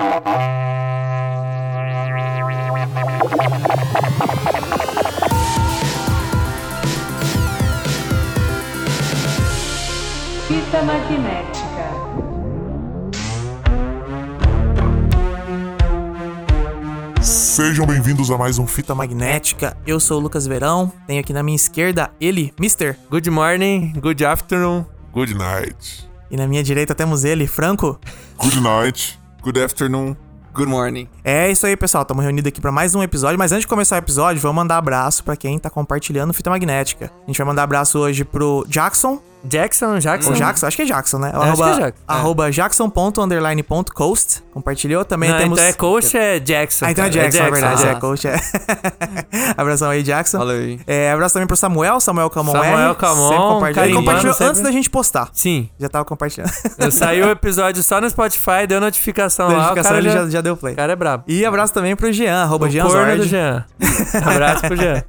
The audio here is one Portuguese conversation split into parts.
Fita magnética. Sejam bem-vindos a mais um Fita Magnética. Eu sou o Lucas Verão. Tenho aqui na minha esquerda ele, Mister. Good morning, good afternoon. Good night. E na minha direita temos ele, Franco. Good night. Good afternoon. Good morning. É isso aí, pessoal. Estamos reunidos aqui para mais um episódio. Mas antes de começar o episódio, vamos mandar abraço para quem tá compartilhando Fita Magnética. A gente vai mandar abraço hoje pro Jackson. Jackson, Jackson. Ou Jackson? Acho que é Jackson, né? Acho que é Jackson. Arroba jackson.underline.coast. Compartilhou. Também Não, temos... então é coach é Jackson. Ah, então é cara. Jackson, é verdade. ah. É, coach é. Abração aí, Jackson. Valeu aí. É, abraço também pro Samuel, Samuel Camon Samuel. Camon, Sempre compartilhou. Ele compartilhou sempre. antes da gente postar. Sim. Já tava compartilhando. Saiu o episódio só no Spotify, deu notificação lá. Notificação, o cara ele já, já, deu play. o cara é brabo. E abraço também pro Jean, arroba o Jean corno do. Jean. Abraço pro Jean.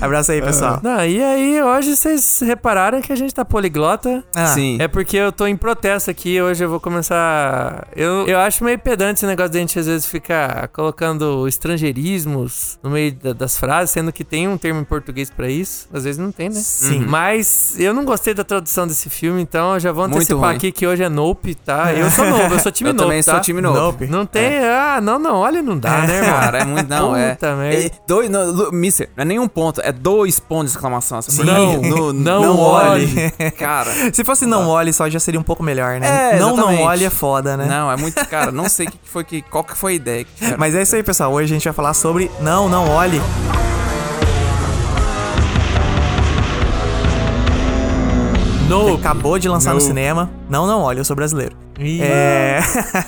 Abraço aí, pessoal. Não, e aí, hoje vocês repararam que a gente tá poliglota. Ah, Sim. É porque eu tô em protesto aqui, hoje eu vou começar. Eu, eu acho meio pedante esse negócio de a gente às vezes ficar colocando estrangeirismos no meio da- das frases, sendo que tem um termo em português pra isso. Às vezes não tem, né? Sim. Mas eu não gostei da tradução desse filme, então eu já vou antecipar aqui que hoje é Nope, tá? Eu sou novo, eu sou time eu novo, também tá? sou time novo. Nope. Não tem. Ah, não, não, olha, não dá, né, irmão? Cara, é muito. Não, é. Puta merda. é dois, não, Mister, não é nenhum ponto, é dois pontos de exclamação. essa Sim. porcaria. Não, No- não olhe. Cara. Se fosse não olhe só, já seria um pouco melhor, né? É, não, não olhe é foda, né? Não, é muito. Cara, não sei que foi que. Qual que foi a ideia. Mas é isso aí, pessoal. Hoje a gente vai falar sobre não, não olhe. Nope. acabou de lançar no cinema. Não, não olhe, eu sou brasileiro. É.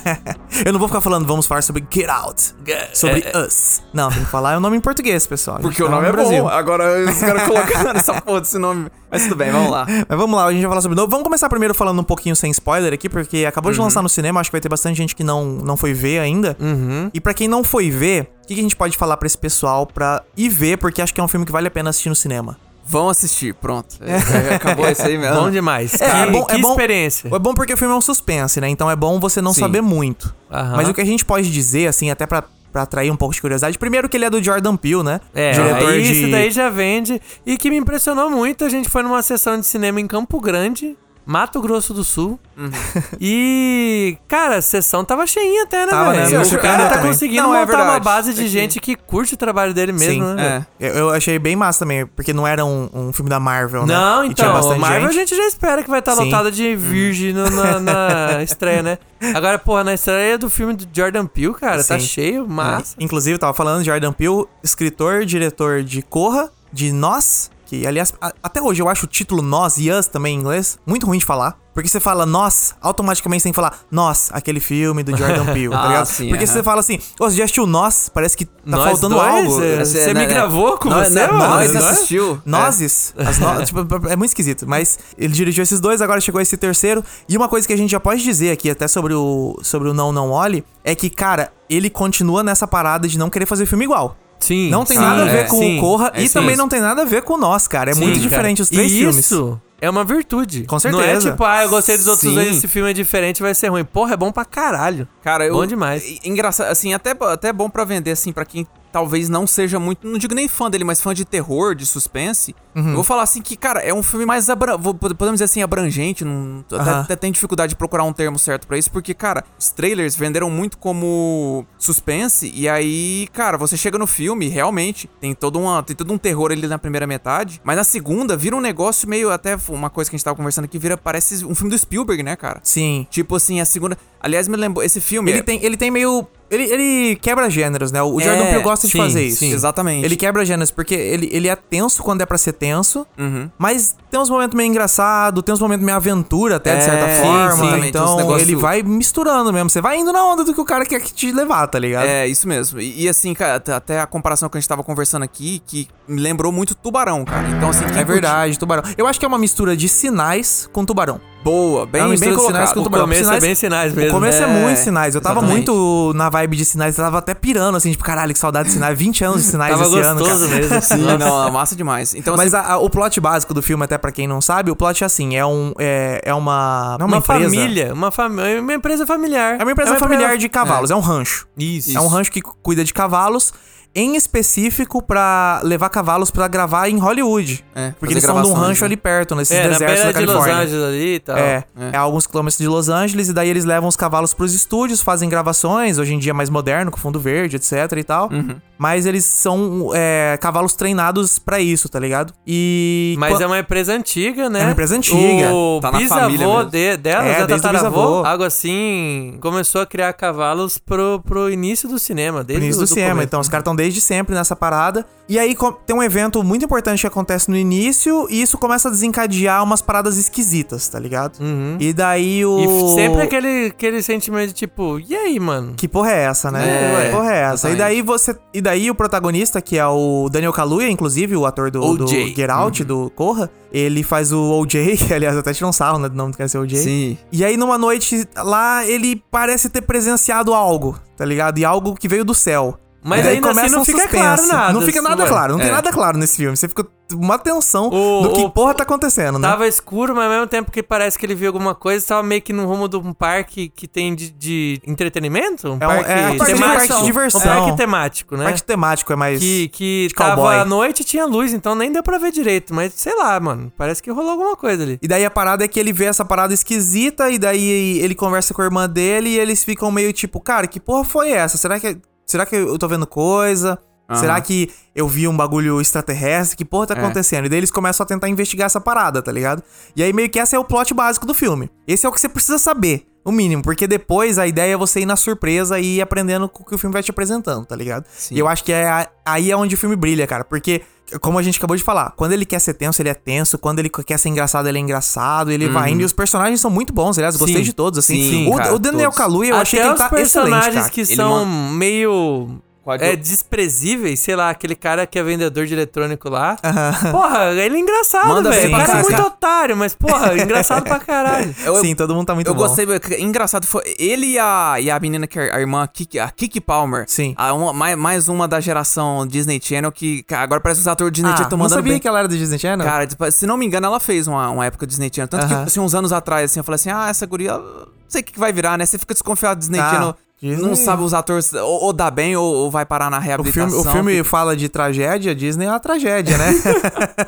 eu não vou ficar falando, vamos falar sobre Get Out. Sobre É, Us. Não, tem que falar é o nome em português, pessoal. Porque o tá nome no é Brasil. bom. Agora os caras colocando essa porra desse nome. Mas tudo bem, vamos lá. Mas vamos lá, a gente vai falar sobre novo. Vamos começar primeiro falando um pouquinho sem spoiler aqui, porque acabou Uhum. de lançar no cinema, acho que vai ter bastante gente que não, não foi ver ainda. Uhum. E pra quem não foi ver, o que, que a gente pode falar pra esse pessoal pra ir ver, porque acho que é um filme que vale a pena assistir no cinema. Vão assistir, pronto. É, acabou isso aí mesmo. Bom demais. É, que, é bom- que é bom- experiência. É bom porque o filme é um suspense, né? Então é bom você não Sim. saber muito. Mas o que a gente pode dizer, assim, até pra, pra atrair um pouco de curiosidade, primeiro que ele é do Jordan Peele, né? É, Diretor aí de... isso daí já vende. E que me impressionou muito, a gente foi numa sessão de cinema em Campo Grande, Mato Grosso do Sul. Uhum. E, cara, a sessão tava cheinha até, né, Tava, né? velho? Me O cara tá também. conseguindo Não, é montar uma verdade. base de É que- gente que curte o trabalho dele mesmo, Sim. né? É. Eu, eu achei bem massa também, porque não era um, um filme da Marvel, né? Não, então, Marvel a gente. gente já espera que vai estar Sim. lotada de virgem no- na, na estreia, né? Agora, porra, na estreia do filme do Jordan Peele, cara, tá Sim. cheio, massa. Inclusive, tava falando, Jordan Peele, escritor, diretor de Corra, de Nós, que, aliás, a- até hoje eu acho o título Nós e Us também em inglês muito ruim de falar. Porque você fala nós, automaticamente você tem que falar nós, aquele filme do Jordan Peele, tá Ah, ligado? sim, Porque você fala assim, ô, você já assistiu nós, parece que tá Nós faltando dois? algo. É, Esse- Você né, me né? gravou com Nós- você, né, mano? Nós Nós? assistiu. Nozes. As no- tipo, é muito esquisito. Mas ele dirigiu esses dois, agora chegou esse terceiro. E uma coisa que a gente já pode dizer aqui, até sobre o, sobre o Não Não Olhe, é que, cara, ele continua nessa parada de não querer fazer filme igual. Sim. Não tem sim, nada a ver é. com Sim. o Corra é e isso também não tem nada a ver com nós, cara. É Sim, muito cara. diferente os três e filmes. Isso é uma virtude. Com Não certeza. é tipo, ah, eu gostei dos outros Sim. dois, esse filme é diferente, vai ser ruim. Porra, é bom pra caralho. Cara, eu. Bom demais. Engraçado, assim, até, até bom pra vender, assim, pra quem talvez não seja muito. Não digo nem fã dele, mas fã de terror, de suspense. Uhum. Eu vou falar assim que, cara, é um filme mais. Abra, podemos dizer assim, abrangente. Não, até, Aham. até tenho dificuldade de procurar um termo certo pra isso, porque, cara, os trailers venderam muito como suspense. E aí, cara, você chega no filme, realmente, tem todo, uma, tem todo um terror ali na primeira metade. Mas na segunda, vira um negócio meio. Até uma coisa que a gente tava conversando aqui, vira. Parece um filme do Spielberg, né, cara? Sim. Tipo assim, a segunda. Aliás, me lembrou. Esse filme. Ele é- tem, ele tem meio. Ele, ele quebra gêneros, né? O É, Jordan Peele gosta de sim, fazer isso. sim. Exatamente. Ele quebra gêneros, porque ele, ele é tenso quando é pra ser tenso, Uhum. mas tem uns momentos meio engraçado, tem uns momentos meio aventura até, de É, certa sim, forma. sim, uns então negócio- ele vai misturando mesmo. Você vai indo na onda do que o cara quer que te levar, tá ligado? É, isso mesmo. E, e assim, cara, até- a comparação que a gente tava conversando aqui, que me lembrou muito Tubarão, cara. Então, assim, É verdade, tubarão. Eu acho que é uma mistura de sinais com tubarão. Boa, bem, É uma bem de colocado. sinais com O começo Sinais- é bem sinais mesmo. O começo é, É, muito sinais. Eu tava exatamente. muito na vibe de sinais, eu tava até pirando, assim, tipo, caralho, que saudade de sinais. 20 anos de sinais Tava esse ano, gostoso cara. mesmo. Sim, não, é massa demais. Então, Mas assim, a- a- o plot básico do filme, até pra quem não sabe, o plot é assim: é, um, é, é uma. Não é uma, Uma, empresa. família, uma, fami uma empresa familiar. É uma empresa familiar de cavalos, é. um rancho. Isso. É um rancho que cuida de cavalos, em específico pra levar cavalos pra gravar em Hollywood. É, porque eles são de um rancho né? ali perto, nesses É, beira da de Los Califórnia. Angeles ali e tal. É, É. é, alguns quilômetros de Los Angeles, e daí eles levam os cavalos pros estúdios, fazem gravações, hoje em dia mais moderno, com fundo verde, etc e tal. Uhum. Mas eles são é, cavalos treinados pra isso, tá ligado? E. Mas é uma empresa antiga, né? É uma empresa antiga. O Tá bisavô de, dela, É, o tataravô, bisavô. algo assim, começou a criar cavalos pro, pro início do cinema. Desde no início o- do cinema. começo. Então, os caras estão desde sempre nessa parada. E aí tem um evento muito importante que acontece no início, e isso começa a desencadear umas paradas esquisitas, tá ligado? Uhum. E daí o. E sempre aquele, aquele sentimento de tipo, e aí, mano? Que porra é essa, né? É, que porra é essa? E daí você. E daí o protagonista, que é o Daniel Kaluuya, inclusive, o ator do, do. Get Out, do Corra, ele faz o OJ, que aliás até tirou um sarro, né? Do nome do cara ser OJ. sim. E aí, numa noite lá, ele parece ter presenciado algo, tá ligado? E algo que veio do céu. Mas ainda assim começa não um fica suspense. claro nada. Não fica nada ué. claro, não tem É. nada claro nesse filme. Você fica uma tensão O- do que o- porra tá acontecendo, né? Tava escuro, mas ao mesmo tempo que parece que ele viu alguma coisa, tava meio que no rumo de um parque que tem de, de entretenimento? Um É um- parque é a parte de parque de diversão. Um parque temático, né? Parte temático é mais. Que, que tava cowboy. à noite e tinha luz, então nem deu pra ver direito. Mas sei lá, mano. Parece que rolou alguma coisa ali. E daí a parada é que ele vê essa parada esquisita e daí ele conversa com a irmã dele e eles ficam meio tipo, cara, que porra foi essa? Será que, será que eu tô vendo coisa? Aham. Será que eu vi um bagulho extraterrestre? Que porra tá É. acontecendo? E daí eles começam a tentar investigar essa parada, tá ligado? E aí meio que esse é o plot básico do filme. Esse é o que você precisa saber, o mínimo, porque depois a ideia é você ir na surpresa e ir aprendendo com o que o filme vai te apresentando, tá ligado? Sim. E eu acho que é a- aí é onde o filme brilha, cara, porque como a gente acabou de falar, quando ele quer ser tenso, ele é tenso, quando ele quer ser engraçado, ele é engraçado, ele vai indo e os personagens são muito bons, aliás, gostei Sim. de todos, assim. Sim, o, cara, o Daniel todos. Kaluuya, eu Até achei que ele tá excelente, personagens cara. que Ele são man- meio... Qual É desprezíveis, sei lá, aquele cara que é vendedor de eletrônico lá. Aham. Porra, ele é engraçado, Manda velho. O cara é muito otário, mas, porra, engraçado pra caralho. Eu- Sim, todo mundo tá muito eu bom. gostei, engraçado, foi ele e a, e a menina que é a irmã, Kiki, a Kiki Palmer. Sim. A uma- mais, mais uma da geração Disney Channel que cara, agora parece os atores Disney Ah, Channel não mandando sabia bem. que ela era do Disney Channel? Cara, tipo, se não me engano, ela fez uma, uma época do Disney Channel. Tanto que, assim, uns anos atrás, assim, eu falei assim, ah, essa guria, não sei o que, que vai virar, né? Você fica desconfiado do Disney Ah, Channel. Disney- Não sabe os atores, ou, ou dá bem, ou, ou vai parar na o reabilitação. filme, o filme fala de tragédia, Disney é uma tragédia, né?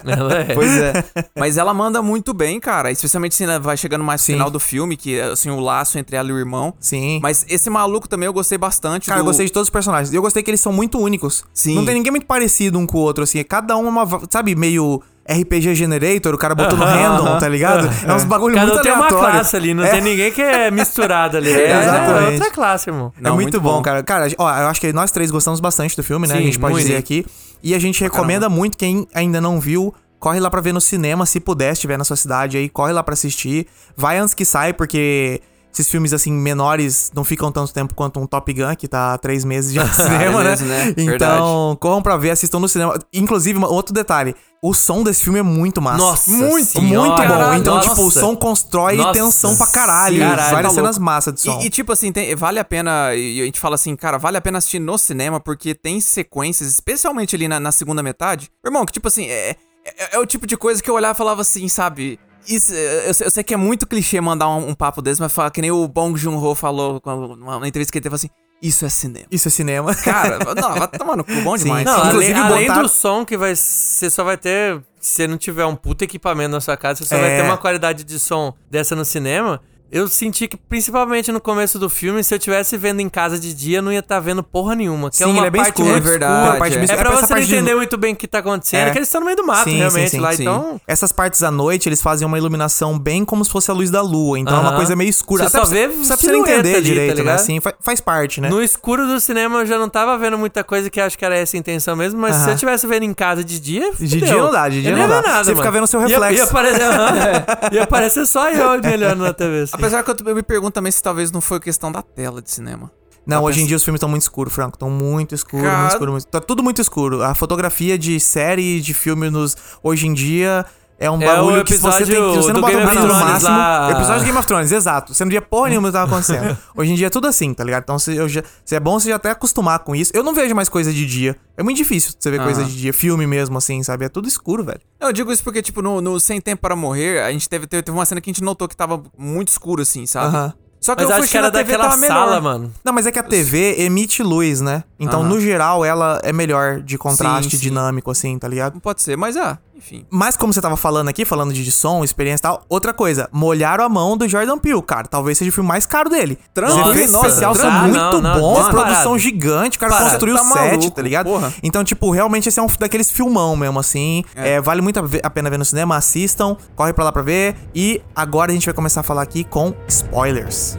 Ela é. Pois é. Mas ela manda muito bem, cara. Especialmente se né, vai chegando mais no Sim. final do filme, que assim, o laço entre ela e o irmão. Sim. Mas esse maluco também eu gostei bastante. Cara, eu do... gostei de todos os personagens. E eu gostei que eles são muito únicos. Sim. Não tem ninguém muito parecido um com o outro, assim. Cada um é uma. Sabe, meio RPG Generator, o cara botou no random, tá ligado? É uns bagulho Cada muito tem uma classe ali, não É. tem ninguém que é misturado ali. É, Exatamente. é outra classe, irmão. É Não, muito, muito bom, bom. cara. Cara, ó, eu acho que nós três gostamos bastante do filme, né? a Sim, gente pode muito. dizer aqui. E a gente recomenda muito quem ainda não viu. Corre lá pra ver no cinema, se puder, estiver na sua cidade aí, corre lá pra assistir. Vai antes que sai, porque esses filmes, assim, menores não ficam tanto tempo quanto um Top Gun, que tá há três meses já no cinema, né? mesmo, né? Então, corram pra ver, assistam no cinema. Inclusive, outro detalhe, o som desse filme é muito massa. Nossa muito, senhora, muito bom. caralho, Então, nossa. tipo, o som constrói Nossa tensão pra caralho. senhora, Várias tá cenas massas de som. E, e, tipo assim, tem- vale a pena. E a gente fala assim, cara, vale a pena assistir no cinema, porque tem sequências, especialmente ali na, na segunda metade. Irmão, que tipo assim, é, é, é o tipo de coisa que eu olhava e falava assim, sabe? Isso, eu, sei- eu sei que é muito clichê mandar um, um papo desse, mas fala que nem o Bong Joon-ho falou numa entrevista que ele teve assim: Isso é cinema. Isso é cinema. Cara, não, vai tomar no cu, bom Sim. demais. Não, além, Inclusive, além do som que vai. Você só vai ter. Se você não tiver um puto equipamento na sua casa, você só vai É. ter uma qualidade de som dessa no cinema. Eu senti que, principalmente no começo do filme, se eu tivesse vendo em casa de dia, não ia estar vendo porra nenhuma. Que Sim, é uma ele é bem parte escuro. É verdade, é. parte bem- É pra essa você não parte de- entender muito bem o que tá acontecendo, É. que eles estão no meio do mato, Sim, realmente, sim, sim, lá. Então. Essas partes à noite, eles fazem uma iluminação bem como se fosse a luz da lua. Então é uma coisa meio escura. Você Até só pra- vê só pra você entender ali, tá direito, né? ligado? Assim, fa- faz parte, né? No escuro do cinema eu já não tava vendo muita coisa que acho que era essa a intenção mesmo, mas se Aham. eu tivesse vendo em casa de dia. De dia não dá, de dia não ia ver dá. Nada, Você fica vendo o seu reflexo. Ia, aparecer, é. Só eu olhando na TV. assim. Apesar que eu, me pergunto também se talvez não foi questão da tela de cinema. Não, Tá hoje em dia os filmes estão muito escuros, Franco. Estão muito escuros, Cara- muito escuro, muito... Tá tudo muito escuro. A fotografia de série, de filme nos... hoje em dia É um É bagulho o que você tem que. você não bota o brilho no máximo. lá. Episódio de Game of Thrones, exato. Você não via porra nenhuma do que tava acontecendo. Hoje em dia é tudo assim, tá ligado? Então se, eu já, se é bom você já até acostumar com isso. Eu não vejo mais coisa de dia. É muito difícil você ver coisa Aham. de dia. Filme mesmo, assim, sabe? É tudo escuro, velho. Não, Eu digo isso porque, tipo, no, no Sem Tempo para Morrer, a gente teve, teve, teve uma cena que a gente notou que tava muito escuro, assim, sabe? Aham. Só que Mas eu fui acho que era TV daquela tava melhor. sala, mano. Não, mas é que a TV emite luz, né? Então, no geral, ela é melhor de contraste Sim, sim. dinâmico, assim, tá ligado? Não pode ser, mas ah, enfim. Mas como você tava falando aqui, falando de som, experiência e tal, outra coisa, molharam a mão do Jordan Peele, cara. Talvez seja o filme mais caro dele. Efeitos nossa, especiais são tranquilo. muito Ah, não, não, bons, disparado. produção gigante, o cara Disparado. construiu o Tá set, maluco, tá ligado? porra. Então, tipo, realmente esse é um daqueles filmão mesmo, assim. É, vale muito a pena ver no cinema, assistam, corre pra lá pra ver. E agora a gente vai começar a falar aqui com spoilers.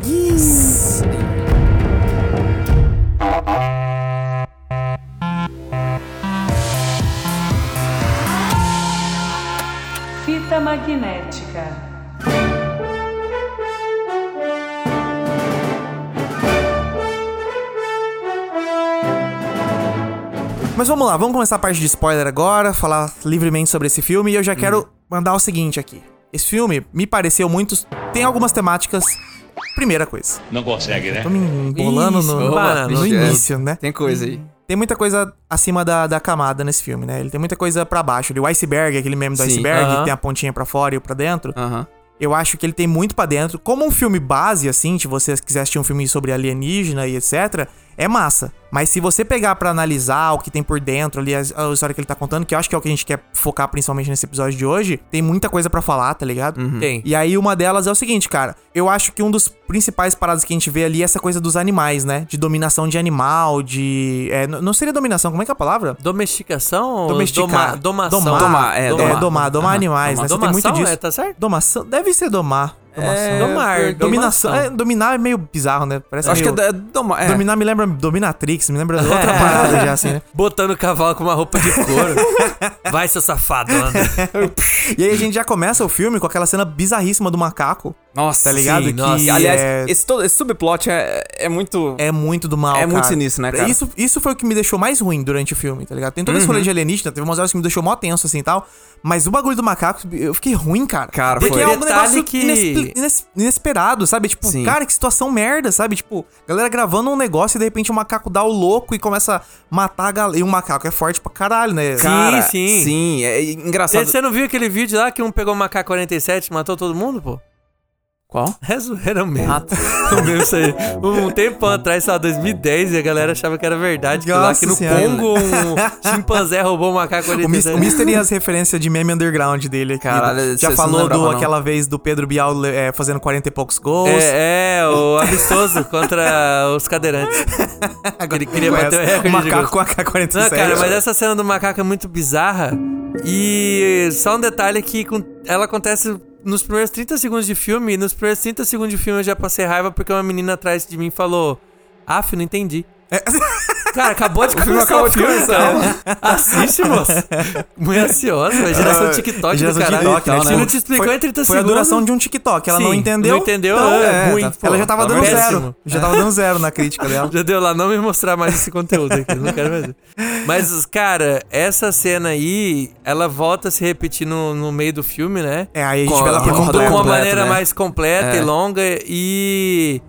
Fita magnética. Mas vamos lá, vamos começar a parte de spoiler agora, falar livremente sobre esse filme. E eu já quero mandar o seguinte aqui. Esse filme me pareceu muito. Tem algumas temáticas. Primeira coisa. Não consegue, né? Tô me embolando Isso, no, opa, no início, né? Tem coisa aí. Tem muita coisa acima da, da camada nesse filme, né? Ele tem muita coisa pra baixo. O iceberg, aquele meme do Sim, iceberg, aham. que tem a pontinha pra fora e o pra dentro. Aham. Eu acho que ele tem muito pra dentro. Como um filme base, assim, se você quiser assistir um filme sobre alienígena e etc., é massa. Mas se você pegar pra analisar o que tem por dentro ali, a, a história que ele tá contando, que eu acho que é o que a gente quer focar principalmente nesse episódio de hoje, tem muita coisa pra falar, tá ligado? Tem. E aí uma delas é o seguinte, cara. Eu acho que um dos principais paradas que a gente vê ali é essa coisa dos animais, né? De dominação de animal, de... É, não seria dominação, como é que é a palavra? Domesticação Domesticar. doma- domação? Domar. Domar, é, É, domar. domar, domar Aham, animais, né? Você tem muito disso. é, tá certo? Domação, deve ser domar. Domação. É, Domar, porque- Dominação. É, dominar é meio bizarro, né? Parece Acho que é, é, doma- é. Dominar me lembra Dominatrix, me lembra outra parada já, assim, né? Botando o cavalo com uma roupa de couro. Vai, seu safado. anda. E aí a gente já começa o filme com aquela cena bizarríssima do macaco. Nossa, Tá ligado? sim, Que nossa. Aliás, é- esse, todo, esse subplot é, é muito. É muito do mal, É muito cara. sinistro, né, cara? Isso, isso foi o que me deixou mais ruim durante o filme, tá ligado? Tem todo esse Uhum. rolê de alienígena, teve umas horas que me deixou mó tenso, assim, e tal. Mas o bagulho do macaco, eu fiquei ruim, cara. Cara, Porque foi. é um Detalhe negócio que- inespe- ines- inesperado, sabe? Tipo, Sim. cara, que situação merda, sabe? Tipo, galera gravando um negócio e de repente o macaco dá o louco e começa a matar a galera. E o macaco é forte pra caralho, né? Sim, Cara, sim. Sim, é engraçado. Você não viu aquele vídeo lá que um pegou uma K-47 e matou todo mundo, pô? Qual? É zoeira mesmo. Ah, tá. mesmo isso aí. Um tempo atrás, sei lá, 2010, e a galera achava que era verdade. Que lá Nossa que no Senhora. Congo um chimpanzé roubou um macaco 47. o Mister e as referências de meme underground dele aqui. Caralho, Já falou do aquela vez do Pedro Bial é, fazendo 40 e poucos gols. É, é, o amistoso contra os cadeirantes. Ele queria bater o recorde o macaco com a K-47. Não, cara, mas essa cena do macaco é muito bizarra. E só um detalhe que ela acontece nos primeiros 30 segundos de filme. Nos primeiros 30 segundos de filme eu já passei raiva porque uma menina atrás de mim falou: Aff, não entendi. Cara, acabou de começar acabou o de filme, começar. calma. Assiste, moça. Muito ansiosa, geração TikTok geração do caralho. TikTok, né? Se Tipo, não te explicou foi- em 30 Foi a segundos... duração de um TikTok. Ela não Sim, entendeu. Não entendeu? então, é, é, ruim. tá- Ela já tava Pelo dando de zero. Já tava dando zero na crítica dela. Já deu lá, não me mostrar mais esse conteúdo aqui, não quero mais. Mas, cara, essa cena aí, ela volta a se repetir no, no meio do filme, né? É, aí a gente vê ela a- por com de uma maneira né? mais completa É. e longa e.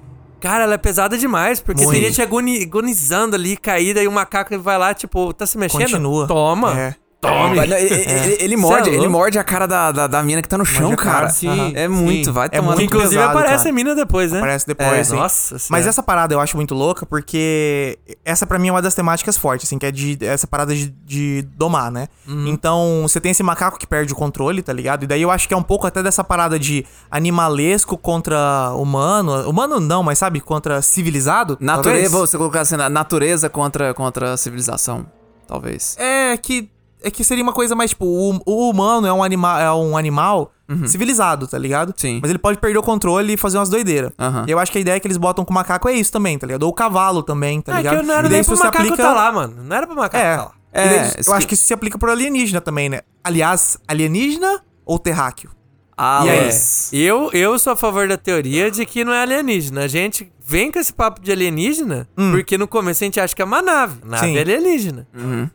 Cara, ela é pesada demais, porque Muito. gente agoni- agonizando ali, caída, e o macaco vai lá, tipo, tá se mexendo? Continua. Toma. É. Tome. Ele, ele- ele- ele morde, é ele morde a cara da, da, da mina que tá no chão, cara, cara. sim, É sim. muito, vai É tomando. muito Inclusive pesado, aparece cara. a mina depois, né? Aparece depois, É, sim. Nossa Mas senhora. essa parada eu acho muito louca porque essa pra mim é uma das temáticas fortes, assim, que é de essa parada de, de domar, né? Uhum. Então, você tem esse macaco que perde o controle, tá ligado? E daí eu acho que é um pouco até dessa parada de animalesco contra humano. Humano não, mas sabe, contra civilizado. Natureza, talvez? você colocar assim, na- natureza contra, contra a civilização, talvez. É que é que seria uma coisa mais tipo, o, o humano é um animal, é um animal civilizado, tá ligado? Uhum. Sim. Mas ele pode perder o controle e fazer umas doideiras. Aham. E eu acho que a ideia que eles botam com o macaco é isso também, tá ligado? Ou o cavalo também, tá Ah, ligado? que não era E nem pro macaco aplica- tá lá, mano. Não era pro macaco É. tá lá. É, daí, eu acho que- que isso se aplica pro alienígena também, né? Aliás, alienígena ou terráqueo? Aí? mas- Eu, eu sou a favor da teoria de que não é alienígena. A gente vem com esse papo de alienígena porque no começo a gente acha que é uma nave. Nave Hum. Sim. é alienígena.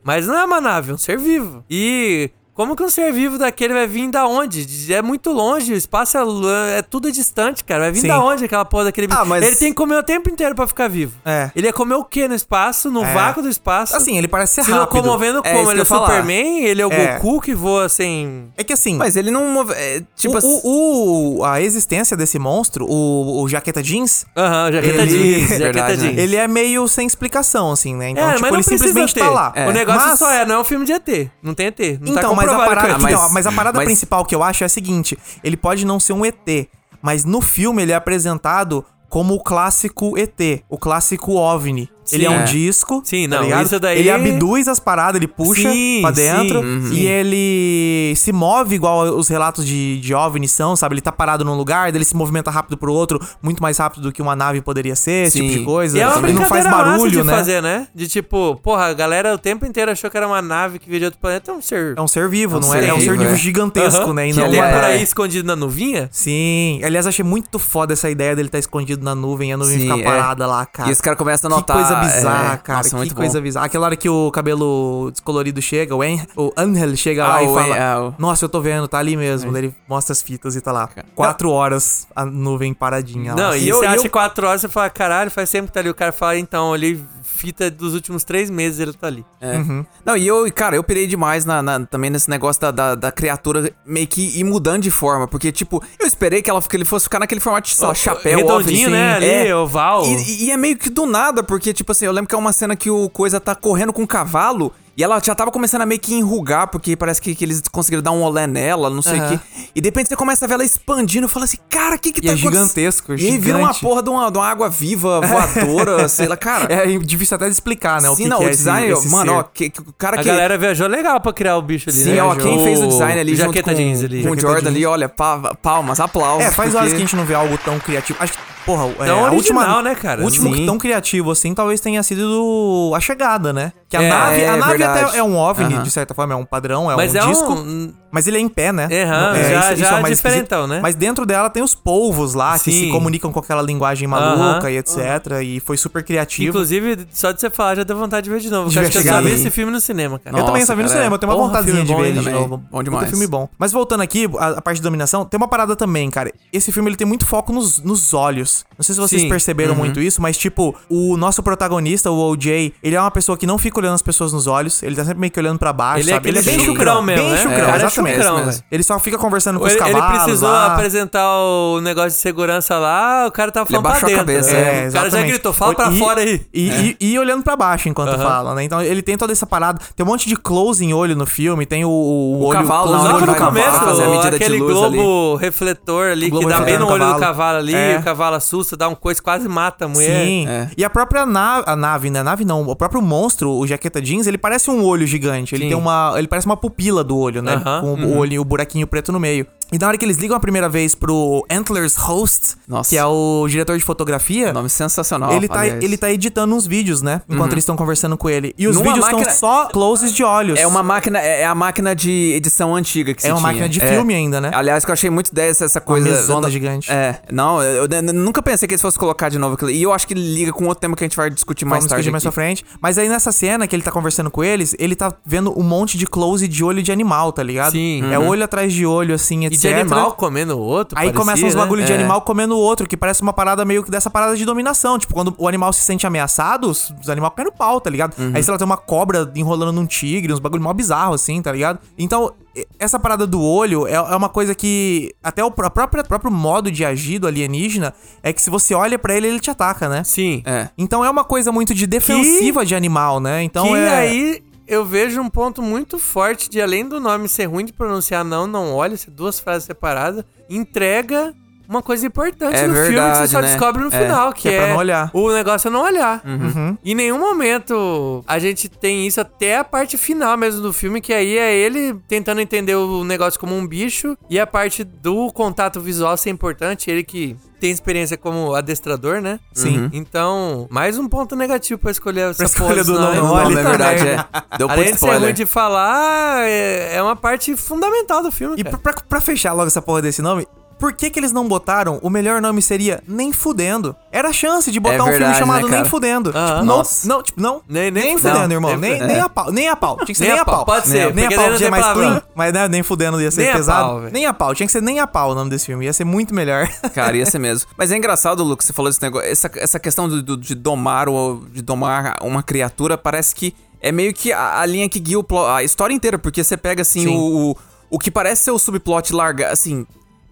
Mas não é uma nave, é um ser vivo. E Como que um ser vivo daquele vai vir da onde? De- É muito longe, o espaço é, é tudo distante, cara. Vai vir Sim. da onde aquela porra daquele bicho? Ah, mas- Ele tem que comer o tempo inteiro pra ficar vivo. É. Ele ia comer o quê no espaço, no É. vácuo do espaço? Assim, ele parece ser se rápido. locomovendo É como? isso Ele que é falar. Superman? Ele é o É. Goku que voa sem... É que assim, Mas ele não move. é, tipo o, assim. o- o- a existência desse monstro, o, o Jaqueta Jeans, Aham, jaqueta Ele- jeans, jaqueta Verdade, né? jeans. ele é meio sem explicação, assim, né? Então, é, tipo, mas não ele simplesmente ter. tá lá. O negócio Mas- só é, não é um filme de ET. Não tem ET. Não tá Então, mas a parada, que ET. então, mas a parada mas- principal que eu acho é a seguinte: ele pode não ser um ET, mas no filme ele é apresentado como o clássico ET, o clássico OVNI. Ele é um É. disco. Sim, tá não, ligado? isso daí- Ele abduz as paradas, ele puxa Sim, pra dentro. sim, uhum. E ele se move igual os relatos de, de OVNI são, sabe? Ele tá parado num lugar, ele se movimenta rápido pro outro, muito mais rápido do que uma nave poderia ser, esse tipo Sim. de coisa. E é uma ele não faz barulho, de né? fazer, né? De tipo, porra, a galera o tempo inteiro achou que era uma nave que veio de outro planeta. É um ser... É um ser vivo, É um não ser é? É um ser vivo, vivo é. gigantesco, Aham. né? E que não ele é por aí é. escondido na nuvinha. Sim, aliás, achei muito foda essa ideia dele estar escondido na nuvem e a nuvem Sim, ficar é. parada lá, cara. E os caras começam a notar. Coisa bizarra, é, cara. nossa, que muito coisa bom. bizarra. Aquela hora que o cabelo descolorido chega, o, en o Angel chega lá Ah, e o fala: é, Nossa, eu tô vendo, tá ali mesmo. Daí ele mostra as fitas e tá lá. Quatro horas a nuvem paradinha lá. Não, assim. e, eu- você e acha eu- quatro horas, você fala, caralho, faz tempo que tá ali. O cara fala, então, ali, fita dos últimos três meses ele tá ali. É. Não, e eu, cara, eu pirei demais na, na- também nesse negócio da, da, da criatura meio que ir mudando de forma. Porque, tipo, eu esperei que, ela, que ele fosse ficar naquele formato de lá, chapéu, Redondinho, óbvio, né? assim. Ali, É. oval. E, e é meio que do nada, porque, tipo assim, eu lembro que é uma cena que o Coisa tá correndo com um cavalo e ela já tava começando a meio que enrugar, porque parece que, que eles conseguiram dar um olé nela, não sei o quê. E de repente você começa a ver ela expandindo e fala assim, cara, o que que E tá é acontecendo? gigantesco, E aí vira uma gigante. porra de uma, de uma água viva, voadora, sei lá, cara. É difícil até de explicar, né? o Sim, que não, que o é design, esse mano, ser. ó, que, que o cara A que... galera viajou legal pra criar o bicho ali, Sim, né? ó, quem O- fez o design ali o junto Jaqueta com, jeans ali. com o Jaqueta Jordan jeans. ali, olha, pa- palmas, aplausos. É, faz porque- horas que a gente não vê algo tão criativo. Acho que, porra, é, Tão a última, original, né, cara? O último Sim. tão criativo assim talvez tenha sido do- a chegada, né? Que a É, nave, a é nave verdade. até é um OVNI, de certa forma, é um padrão, é Mas um é disco. um... Mas ele é em pé, né? Aham, É, já- isso- já isso é mais diferentão, né? Mas dentro dela tem os polvos lá, que Sim. se comunicam com aquela linguagem maluca e etc. E foi super criativo. Inclusive, só de você falar, já deu vontade de ver de novo. De Eu acho que eu só vi esse filme no cinema, cara. eu também Nossa, só vi no cinema, eu tenho uma porra, vontadezinha de ver ele de novo. Bom demais. filme bom. Mas voltando aqui, a, a parte de dominação, tem uma parada também, cara. Esse filme ele tem muito foco nos, nos olhos. Não sei se vocês Sim. perceberam muito isso, mas tipo, o nosso protagonista, o OJ, ele é uma pessoa que não fica olhando as pessoas nos olhos, ele tá sempre meio que olhando pra baixo, Ele é sabe? aquele bem chucrão chucrão mesmo, bem né? chucrão, É, o é exatamente. chucrão, mesmo. velho. Ele só fica conversando com Ele, os ele cavalos precisou lá. apresentar o negócio de segurança lá, o cara tava Ele falando pra abaixou a dentro. cabeça, né? É, o cara já gritou, fala pra E- fora aí. E, e- e olhando pra baixo enquanto Aham. fala, né? Então ele tem toda essa parada. Tem um monte de close em olho no filme, tem o, o, olho cavalo, close no começo, aquele globo refletor ali, O que dá bem no olho do cavalo. ali, É. o cavalo assusta, dá um coisa, quase mata a mulher. Sim. É. E a própria nave, a nave, né? A nave não, o próprio monstro, o jaqueta jeans, ele parece um olho gigante. Ele Sim. tem uma. Ele parece uma pupila do olho, né? Aham, Com o olho, o buraquinho preto no meio. E na hora que eles ligam a primeira vez pro Antlers Host, Nossa. que é o diretor de fotografia, Nome sensacional. ele tá, aliás. ele tá editando uns vídeos, né? Enquanto eles estão conversando com ele. E os Numa vídeos máquina- estão só closes de olhos. É uma máquina, é é a máquina de edição antiga que É se uma tinha. máquina de É. filme ainda, né? Aliás, que eu achei muito dessa essa coisa. mesona da- gigante. É, não, eu, eu- eu nunca pensei que eles fossem colocar de novo aquilo. E eu acho que liga com outro tema que a gente vai discutir mais Vamos tarde. discutir mais pra aqui. frente. Mas aí nessa cena que ele tá conversando com eles, ele tá vendo um monte de close de olho de animal, tá ligado? Sim. É olho atrás de olho, assim, etc. de animal comendo o outro, Aí parecia, começam uns né? bagulho de É. animal comendo o outro, que parece uma parada meio que dessa parada de dominação. Tipo, quando o animal se sente ameaçado, os, os animais caem no pau, tá ligado? Uhum. Aí, sei lá, tem uma cobra enrolando num tigre, uns bagulho mó bizarro, assim, tá ligado? Então, essa parada do olho é, é uma coisa que. Até o pró- próprio, próprio modo de agir do alienígena é que se você olha pra ele, ele te ataca, né? Sim. É. Então é uma coisa muito de defensiva de animal, né? Então que é. aí eu vejo um ponto muito forte de além do nome ser ruim de pronunciar, não, não olha, ser duas frases separadas, entrega uma coisa importante É no filme que você só né? descobre no É, final, que, que é é, pra não olhar. o negócio é não olhar. Uhum. Em nenhum momento a gente tem isso até a parte final mesmo do filme, que aí é ele tentando entender o negócio como um bicho e a parte do contato visual ser importante, ele que tem experiência como adestrador, né? Sim. Então, mais um ponto negativo pra escolher essa escolha porra, do não eu Não, olhe olho é verdade, é. Deu Além muito de ser ruim spoiler. de falar, é, é uma parte fundamental do filme, E cara. pra, pra- pra fechar logo essa porra desse nome, por que que eles não botaram o melhor nome seria Nem Fudendo? Era a chance de botar É um filme chamado né, Nem? Fudendo. Aham. Tipo, não, Nossa. não, tipo, não. Nem- Nem, nem- fudendo, não, irmão. nem Nem, a pau. Nem a pau. Tinha que ser Nem nem, a a pau. pau, pode ser, Nem a pau tem mais clean, mas né, nem fudendo ia ser Nem a pesado. pau, velho. nem a pau. Tinha que ser nem a pau o nome desse filme. Ia ser muito melhor. Cara, ia ser mesmo. Mas é engraçado, Lucas, você falou esse negócio. Essa, essa questão do, do- de domar ou de domar uma criatura parece que é meio que a, a linha que guia a história inteira, porque você pega assim Sim. o, o, o que parece ser o subplot larga, assim,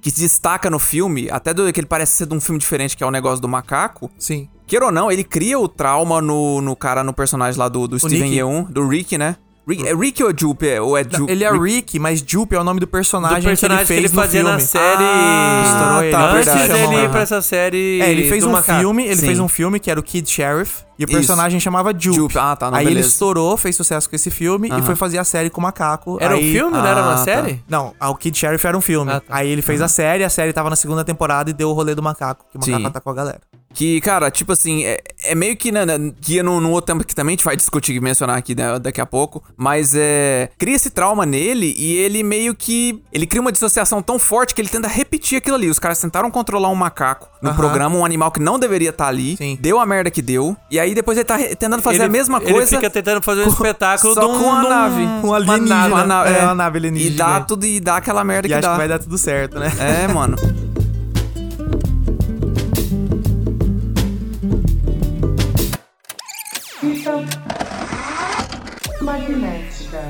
que se destaca no filme, até do que ele parece ser de um filme diferente, que é o negócio do macaco. Sim. Queira ou não, ele cria o trauma no, no cara, no personagem lá do, do Steven? Yeun, do Rick, né? Rick, é Rick ou Jupe? Ou é Jupe? Ele é Rick, mas Jupe é o nome do personagem, do personagem que ele fez no fazia filme. na série. Ah, estourou ele. tá, antes verdade. dele ir pra essa série. É, ele fez do um macaco. filme, ele Sim. fez um filme que era o Kid Sheriff, e o Isso. personagem chamava Jupe. Jupe, ah, tá, não, Aí ele beleza. estourou, fez sucesso com esse filme e foi fazer a série com o macaco. Era um Aí- filme, não era Ah, uma tá. série? Não, o Kid Sheriff era um filme. Ah, tá. Aí ele fez a série, a série tava na segunda temporada e deu o rolê do macaco, que o macaco Sim. atacou a galera. Que, cara, tipo assim, é, é meio que né, guia num, num outro tempo que também a gente vai discutir e mencionar aqui né, daqui a pouco. Mas é. Cria esse trauma nele e ele meio que. Ele cria uma dissociação tão forte que ele tenta repetir aquilo ali. Os caras tentaram controlar um macaco no programa, um animal que não deveria estar ali. Sim. Deu a merda que deu. E aí depois ele tá tentando fazer Ele- a mesma Ele coisa. fica tentando fazer um espetáculo só um- com a de um- nave. Um alienígena. Uma nave, É, é. uma nave E alienígena. dá tudo e dá aquela merda E que acho dá. que vai dar tudo certo, né? É, mano. Fita magnética.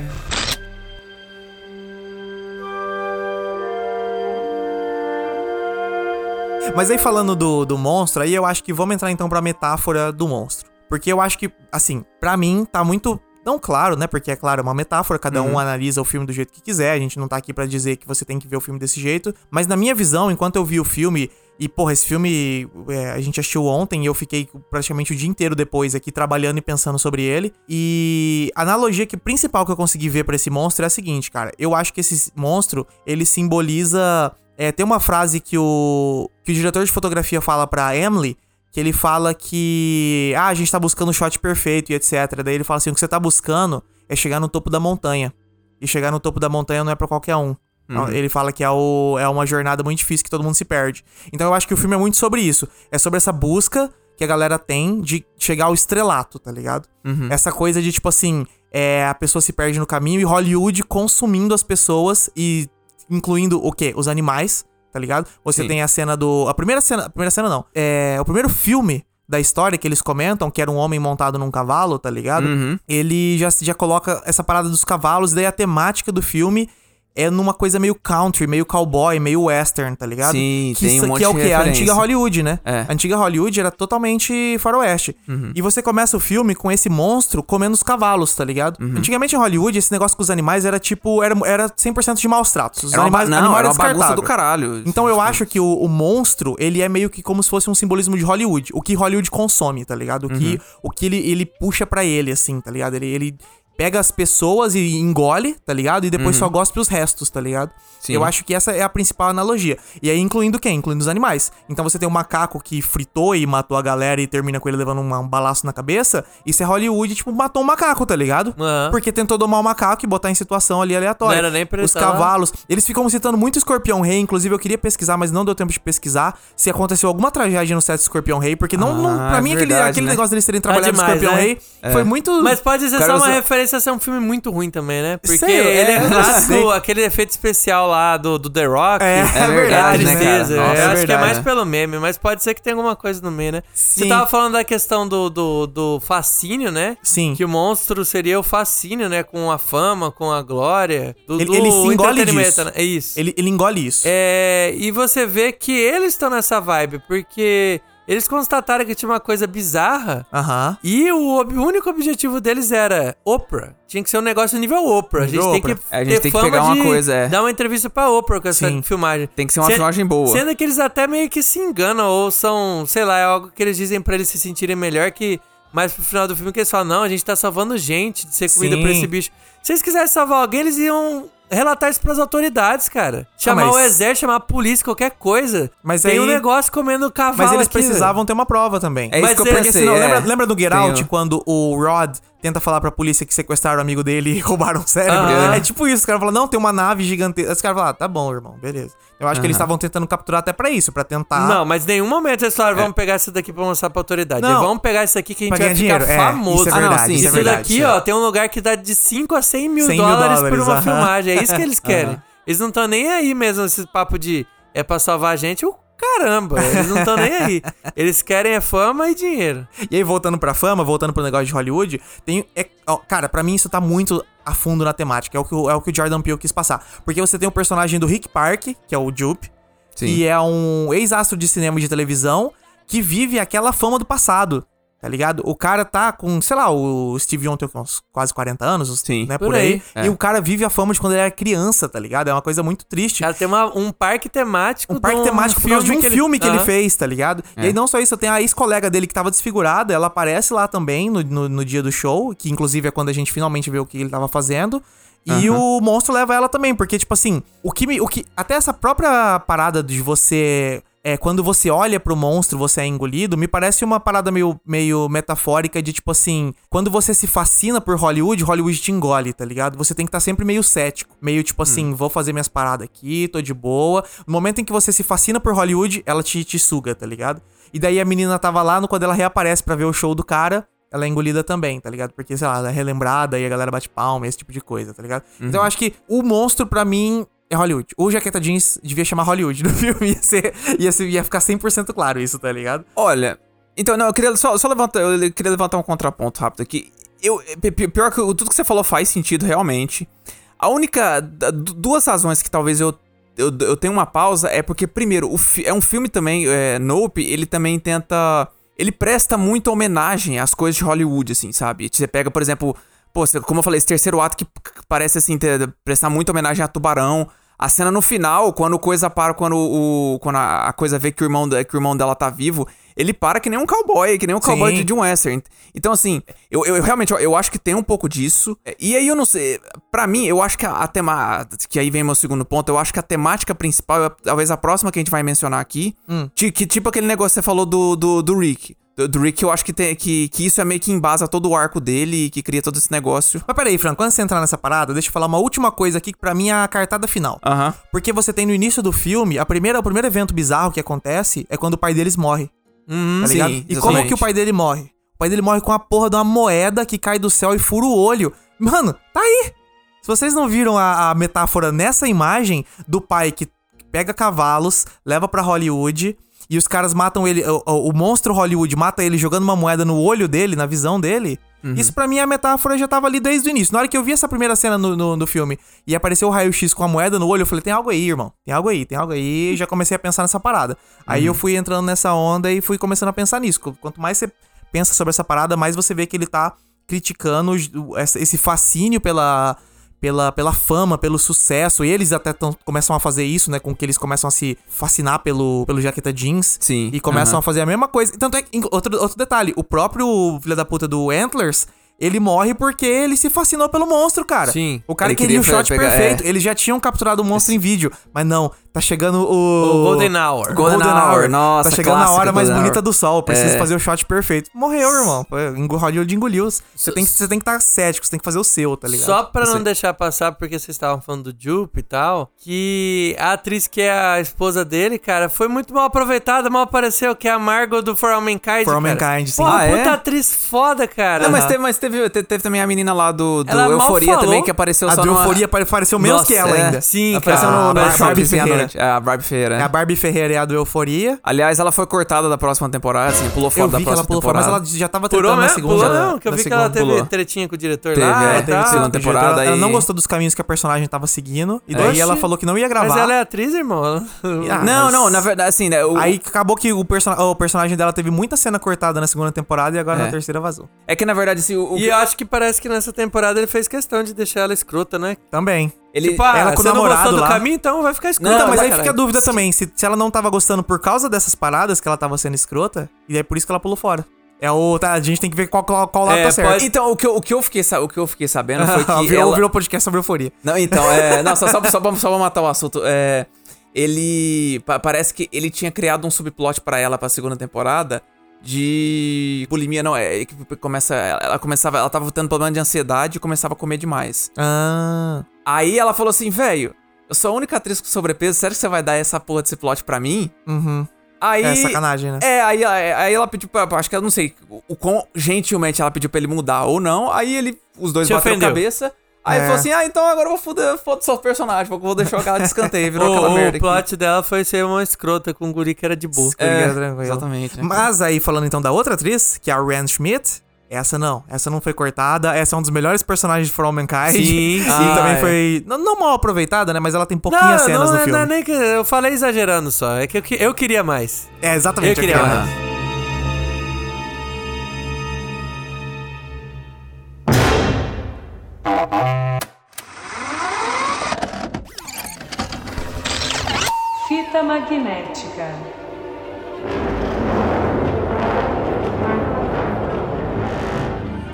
Mas aí falando do, do monstro, aí eu acho que vamos entrar então pra metáfora do monstro. Porque eu acho que, assim, pra mim tá muito. Não claro, né? Porque é claro, é uma metáfora, cada um analisa o filme do jeito que quiser. A gente não tá aqui pra dizer que você tem que ver o filme desse jeito. Mas na minha visão, enquanto eu vi o filme. E, porra, esse filme é, a gente assistiu ontem e eu fiquei praticamente o dia inteiro depois aqui trabalhando e pensando sobre ele. E a analogia que principal que eu consegui ver pra esse monstro é a seguinte, cara. Eu acho que esse monstro, ele simboliza é, tem uma frase que o, que o diretor de fotografia fala pra Emily, que ele fala que ah, a gente tá buscando o shot perfeito e etc. Daí ele fala assim: o que você tá buscando é chegar no topo da montanha. E chegar no topo da montanha não é pra qualquer um. Então, Ele fala que é, o, é uma jornada muito difícil que todo mundo se perde. Então eu acho que o filme é muito sobre isso. É sobre essa busca que a galera tem de chegar ao estrelato, tá ligado? Essa coisa de, tipo assim, é, a pessoa se perde no caminho e Hollywood consumindo as pessoas e incluindo o quê? Os animais, tá ligado? Você Sim. tem a cena do. A primeira cena. A primeira cena não. É. O primeiro filme da história que eles comentam, que era um homem montado num cavalo, tá ligado? Uhum. Ele já, já coloca essa parada dos cavalos, daí a temática do filme é numa coisa meio country, meio cowboy, meio western, tá ligado? Sim, que tem um isso- monte que é o quê? A antiga Hollywood, né? É. A antiga Hollywood era totalmente faroeste. Uhum. E você começa o filme com esse monstro comendo os cavalos, tá ligado? Uhum. Antigamente em Hollywood, esse negócio com os animais era tipo, era, era 100% de maus tratos. Os Era uma, animais, não, animal era uma bagunça do caralho. Então eu acho que o, o monstro, ele é meio que como se fosse um simbolismo de Hollywood. O que Hollywood consome, tá ligado? O Uhum. que, o que ele, ele puxa pra ele, assim, tá ligado? Ele, ele pega as pessoas e engole, tá ligado? E depois só gospe os restos, tá ligado? Uhum. Sim. Eu acho que essa é a principal analogia. E aí incluindo quem? Incluindo os animais. Então você tem um macaco que fritou e matou a galera e termina com ele levando uma- um balaço na cabeça. Isso é Hollywood, tipo, matou um macaco, tá ligado? Aham. Porque tentou domar o macaco e botar em situação ali aleatória. Não era nem pra Os tá cavalos. Eles ficam citando muito Escorpião Rei, inclusive eu queria pesquisar, mas não deu tempo de pesquisar se aconteceu alguma tragédia no set do Escorpião Rei, porque não, não Ah, pra é mim aquele, verdade, aquele né? negócio deles terem trabalhado no demais, Escorpião né? Rei foi muito Mas pode ser só uma referência a ser um filme muito ruim também, né? Porque Sei, ele é, é, eu clássico, aquele efeito especial lá do, do The Rock. É, é verdade, né, cara? tristeza. Nossa, Eu é acho que é verdade, mais né? pelo meme, mas pode ser que tenha alguma coisa no meio, né? Você Sim. tava falando da questão do, do, do fascínio, né? Sim. Que o monstro seria o fascínio, né? Com a fama, com a glória. Do, Ele- ele se engole disso. né? É isso. Ele, ele engole isso. É, e você vê que eles estão nessa vibe, porque eles constataram que tinha uma coisa bizarra Aham. e o, ob- único objetivo deles era Oprah. Tinha que ser um negócio nível Oprah. A gente Nível tem que, Oprah. A gente ter tem que fama pegar uma de coisa, é. dar uma entrevista pra Oprah com essa Sim. filmagem. Tem que ser uma Se- filmagem boa. Sendo que eles até meio que se enganam ou são, sei lá, é algo que eles dizem pra eles se sentirem melhor que mais pro final do filme que eles falam, não, a gente tá salvando gente de ser comida Sim. por esse bicho. Se eles quisessem salvar alguém, eles iam relatar isso pras autoridades, cara. Chamar mas- o exército, chamar a polícia, qualquer coisa. Mas Tem aí- um negócio comendo cavalo Mas eles aqui, precisavam ter uma prova também. É isso Mas que eu é- Porque pensei. senão, é. lembra, lembra do Get Out, quando o Rod tenta falar pra polícia que sequestraram o amigo dele e roubaram o cérebro. É tipo isso, os caras falam, não, tem uma nave gigantesca. Os caras falam, ah, tá bom, irmão, beleza. Eu acho que eles estavam tentando capturar até pra isso, pra tentar... Não, mas em nenhum momento eles falaram, vamos pegar isso daqui pra mostrar pra autoridade. Não. Vamos pegar isso aqui que a gente vai ganhar ficar dinheiro, é, famoso. isso é Ah, não, verdade, sim, isso é Isso verdade. daqui, ó, tem um lugar que dá de 5 a 100 mil 100 mil dólares, por dólares, uma filmagem. É isso que eles querem. Eles não estão nem aí mesmo, esse papo de é pra salvar a gente. O caramba, eles não estão nem aí. Eles querem é fama e dinheiro. E aí, voltando pra fama, voltando pro negócio de Hollywood, tem. É, ó, cara, pra mim isso tá muito a fundo na temática. É o, que, o- é o que o Jordan Peele quis passar. Porque você tem o personagem do Rick Park, que é o Jupe, que é um ex-astro de cinema e de televisão que vive aquela fama do passado. Tá ligado? O cara tá com, sei lá, o Steve Young tem uns quase 40 anos, Sim, né? por Por, aí. aí. E o cara vive a fama de quando ele era criança, tá ligado? É uma coisa muito triste. Cara, tem uma- um parque temático. Um parque temático por causa de um ele- filme que ele Aham. fez, tá ligado? E aí não só isso, tem a ex-colega dele que tava desfigurada, ela aparece lá também no, no, no dia do show, que inclusive é quando a gente finalmente vê o que ele tava fazendo. E o monstro leva ela também, porque, tipo assim, o que me. O que, até essa própria parada de você. É, quando você olha pro monstro, você é engolido, me parece uma parada meio, meio metafórica de tipo assim, quando você se fascina por Hollywood, Hollywood te engole, tá ligado? Você tem que estar sempre meio cético, meio tipo assim, vou fazer minhas paradas aqui, tô de boa. No momento em que você se fascina por Hollywood, ela te, te suga, tá ligado? E daí a menina tava lá, no, quando ela reaparece pra ver o show do cara, ela é engolida também, tá ligado? Porque, sei lá, ela é relembrada e a galera bate palma, esse tipo de coisa, tá ligado? Então eu acho que o monstro, pra mim, é Hollywood. O Jaqueta Jeans devia chamar Hollywood no filme. Ia, ser, ia, ser, ia ficar 100% claro isso, tá ligado? Olha, então, não, eu queria só, só levantar, eu queria levantar um contraponto rápido aqui. Eu, pi- pior que tudo que você falou faz sentido realmente. A única, duas razões que talvez eu eu, eu tenha uma pausa é porque, primeiro, o é um filme também, é, Nope, ele também tenta. Ele presta muita homenagem às coisas de Hollywood, assim, sabe? Você pega, por exemplo, pô, como eu falei, esse terceiro ato que parece, assim, ter- prestar muita homenagem a Tubarão. A cena no final, quando coisa para, quando, o, quando a, coisa vê que o, irmão, que o irmão dela tá vivo, ele para que nem um cowboy, que nem um cowboy Sim. de John Western. Então, assim, eu, eu, eu realmente eu, acho que tem um pouco disso. E aí eu não sei. Pra mim, eu acho que a, a tema. Que aí vem meu segundo ponto. Eu acho que a temática principal, é talvez a próxima que a gente vai mencionar aqui. ti- que tipo aquele negócio que você falou do, do, do Rick. Do, do Rick, eu acho que, tem, que, que isso é meio que embasa todo o arco dele e que cria todo esse negócio. Mas peraí, Franco, antes de você entrar nessa parada, deixa eu falar uma última coisa aqui que pra mim é a cartada final. Aham. Porque você tem no início do filme, a primeira, o primeiro evento bizarro que acontece é quando o pai deles morre. tá sim? E como que o pai dele morre? O pai dele morre com a porra de uma moeda que cai do céu e fura o olho. Mano, tá aí! Se vocês não viram a, a metáfora nessa imagem do pai que pega cavalos, leva pra Hollywood e os caras matam ele, o, o- o monstro Hollywood mata ele jogando uma moeda no olho dele, na visão dele. Isso pra mim a metáfora já tava ali desde o início. Na hora que eu vi essa primeira cena no, no, no filme e apareceu o raio-x com a moeda no olho, eu falei, tem algo aí, irmão. Tem algo aí, tem algo aí. E já comecei a pensar nessa parada. Aí eu fui entrando nessa onda e fui começando a pensar nisso. Quanto mais você pensa sobre essa parada, mais você vê que ele tá criticando esse fascínio pela, pela, pela fama, pelo sucesso. E eles até tão- começam a fazer isso, né? Com que eles começam a se fascinar pelo, pelo jaqueta jeans. Sim, E começam a fazer a mesma coisa. Tanto é que, outro, outro detalhe, o próprio filho da puta do Antlers. Ele morre porque ele se fascinou pelo monstro, cara. Sim. O cara Ele queria o queria shot pegar- perfeito. é. Eles já tinham capturado o monstro em vídeo. Mas não, tá chegando o. O Golden Hour. Golden Hour, nossa, Tá chegando a hora mais Golden bonita Hour. do sol. Preciso É. fazer o shot perfeito. Morreu, irmão. Hollywood engoliu. Você tem que você tem que estar cético, você tem que fazer o seu, tá ligado? Só pra não Você- deixar passar, porque vocês estavam falando do Jupe e tal, que a atriz que é a esposa dele, cara, foi muito mal aproveitada, mal apareceu, que é a Margot do For All Mankind, For All. Mankind, sim. Pô, Ah, é? puta atriz foda, cara. Não, mas, teve, mas teve, te- teve também a menina lá do, do Euforia também, que apareceu A só do numa... Euforia apareceu menos Nossa, que ela é. ainda. Sim, Apareceu cara. no, Apareceu Barbie no É, a Barbie Ferreira. É a Barbie Ferreira e a do Euforia. Aliás, ela foi cortada da próxima temporada, assim, pulou fora Eu da vi que ela próxima pulou fora, temporada. mas ela já tava Pulou tentando na mesmo? segunda. Pulou não, que eu na vi que ela segunda. teve pulou. tretinha com o diretor Teve, lá é, e teve tal. segunda temporada. Ela, ela aí- não gostou dos caminhos que a personagem tava seguindo. E daí Oxi. ela falou que não ia gravar. Mas ela é atriz, irmão. Ah, Não, mas- não, na verdade, assim, né, o- Aí acabou que o, person... o personagem dela teve muita cena cortada na segunda temporada e agora É. na terceira vazou. é que na verdade, assim, o, E eu acho que parece que nessa temporada ele fez questão de deixar ela escrota, né? Também. Ele... Tipo, ah, ela com o você não gostou do lá. caminho, então vai ficar escrota. Então, mas aí caralho. fica a dúvida também, se, se ela não tava gostando por causa dessas paradas que ela tava sendo escrota, e é por isso que ela pulou fora. É o. Tá, a gente tem que ver qual, qual, qual lado É, tá certo. pode- Então, o que, eu, o, que eu fiquei, o que eu fiquei sabendo foi que virou, ela... virou podcast sobre euforia. Não, então, é... Não, só, só, só, pra, só pra matar o assunto, é... Ele... pa- parece que ele tinha criado um subplot pra ela pra segunda temporada de bulimia, não, é que começa, ela começava, ela tava tendo problema de ansiedade e começava a comer demais. Ah. Aí ela falou assim, velho, eu sou a única atriz com sobrepeso, sério que você vai dar essa porra desse plot pra mim? Uhum. Aí. É sacanagem, né? É, aí, aí, ela pediu pra. Acho que eu não sei o, o quão gentilmente ela pediu pra ele mudar ou não. Aí ele. Os dois Te bateram ofendeu. cabeça. Aí É. ele falou assim: ah, então agora eu vou foder, foda só o personagem, vou vou deixar ela de escanteio, virou aquela O, merda. o plot dela foi ser uma escrota com um guri que era de boa. É, tranquilo. exatamente. né? Mas aí, falando então da outra atriz, que é a Rand Schmidt, essa não. Essa não foi cortada. Essa é um dos melhores personagens de For All Mankind. Sim, e sim. também Ah, é. foi. Não, não mal aproveitada, né? Mas ela tem pouquinhas Não, cenas não, no é- filme. não é nem que eu falei exagerando só. É que eu, eu queria mais. É, exatamente. Eu queria aquela. mais. Fita magnética.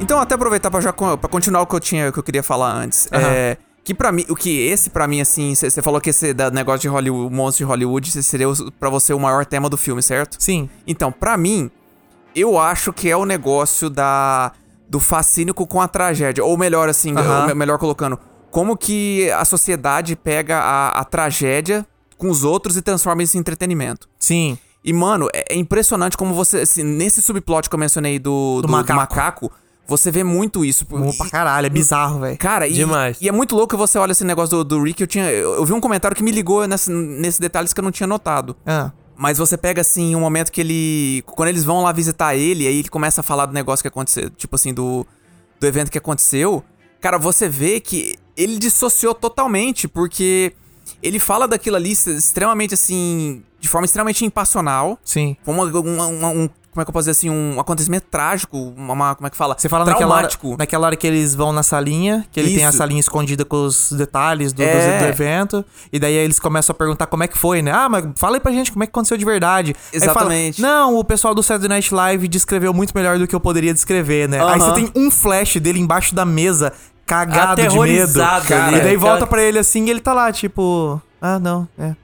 Então, até aproveitar pra, já, pra continuar o que eu tinha, o que eu queria falar antes. É. Que pra mim, o que esse pra mim, assim, você falou que esse da negócio de Hollywood, monstro de Hollywood seria pra você o maior tema do filme, certo? Sim. Então, pra mim, eu acho que é o negócio da do fascínio com a tragédia. Ou melhor, assim, Aham. ou melhor colocando, como que a sociedade pega a, a tragédia com os outros e transforma isso em entretenimento. Sim. E, mano, é, é impressionante como você, assim, nesse subplot que eu mencionei do, Do do, do macaco. Você vê muito isso. Bom pra caralho, é bizarro, velho. Cara, e, Demais. e é muito louco que você olha esse negócio do, do Rick. Eu, tinha, eu, eu vi um comentário que me ligou nesse, nesses detalhes que eu não tinha notado. Ah. Mas você pega, assim, um momento que ele. Quando eles vão lá visitar ele, aí ele começa a falar do negócio que aconteceu. Tipo assim, do, do evento que aconteceu. Cara, você vê que ele dissociou totalmente, porque ele fala daquilo ali extremamente, assim. De forma extremamente impassional. Sim. Foi uma, uma- uma- um. Como é que eu posso dizer assim? Um acontecimento trágico. Uma, como é que fala? Você fala naquela hora, naquela hora que eles vão na salinha, que ele tem a Isso. salinha escondida com os detalhes do, É. do- do evento, e daí eles começam a perguntar como é que foi, né? Ah, mas fala aí pra gente como é que aconteceu de verdade. Aí fala, Exatamente. Não, o pessoal do Saturday Night Live descreveu muito melhor do que eu poderia descrever, né? Aí você tem um flash dele embaixo da mesa, cagado de medo. Ali, e daí volta pra ele assim e ele tá lá, tipo... Ah, não, é.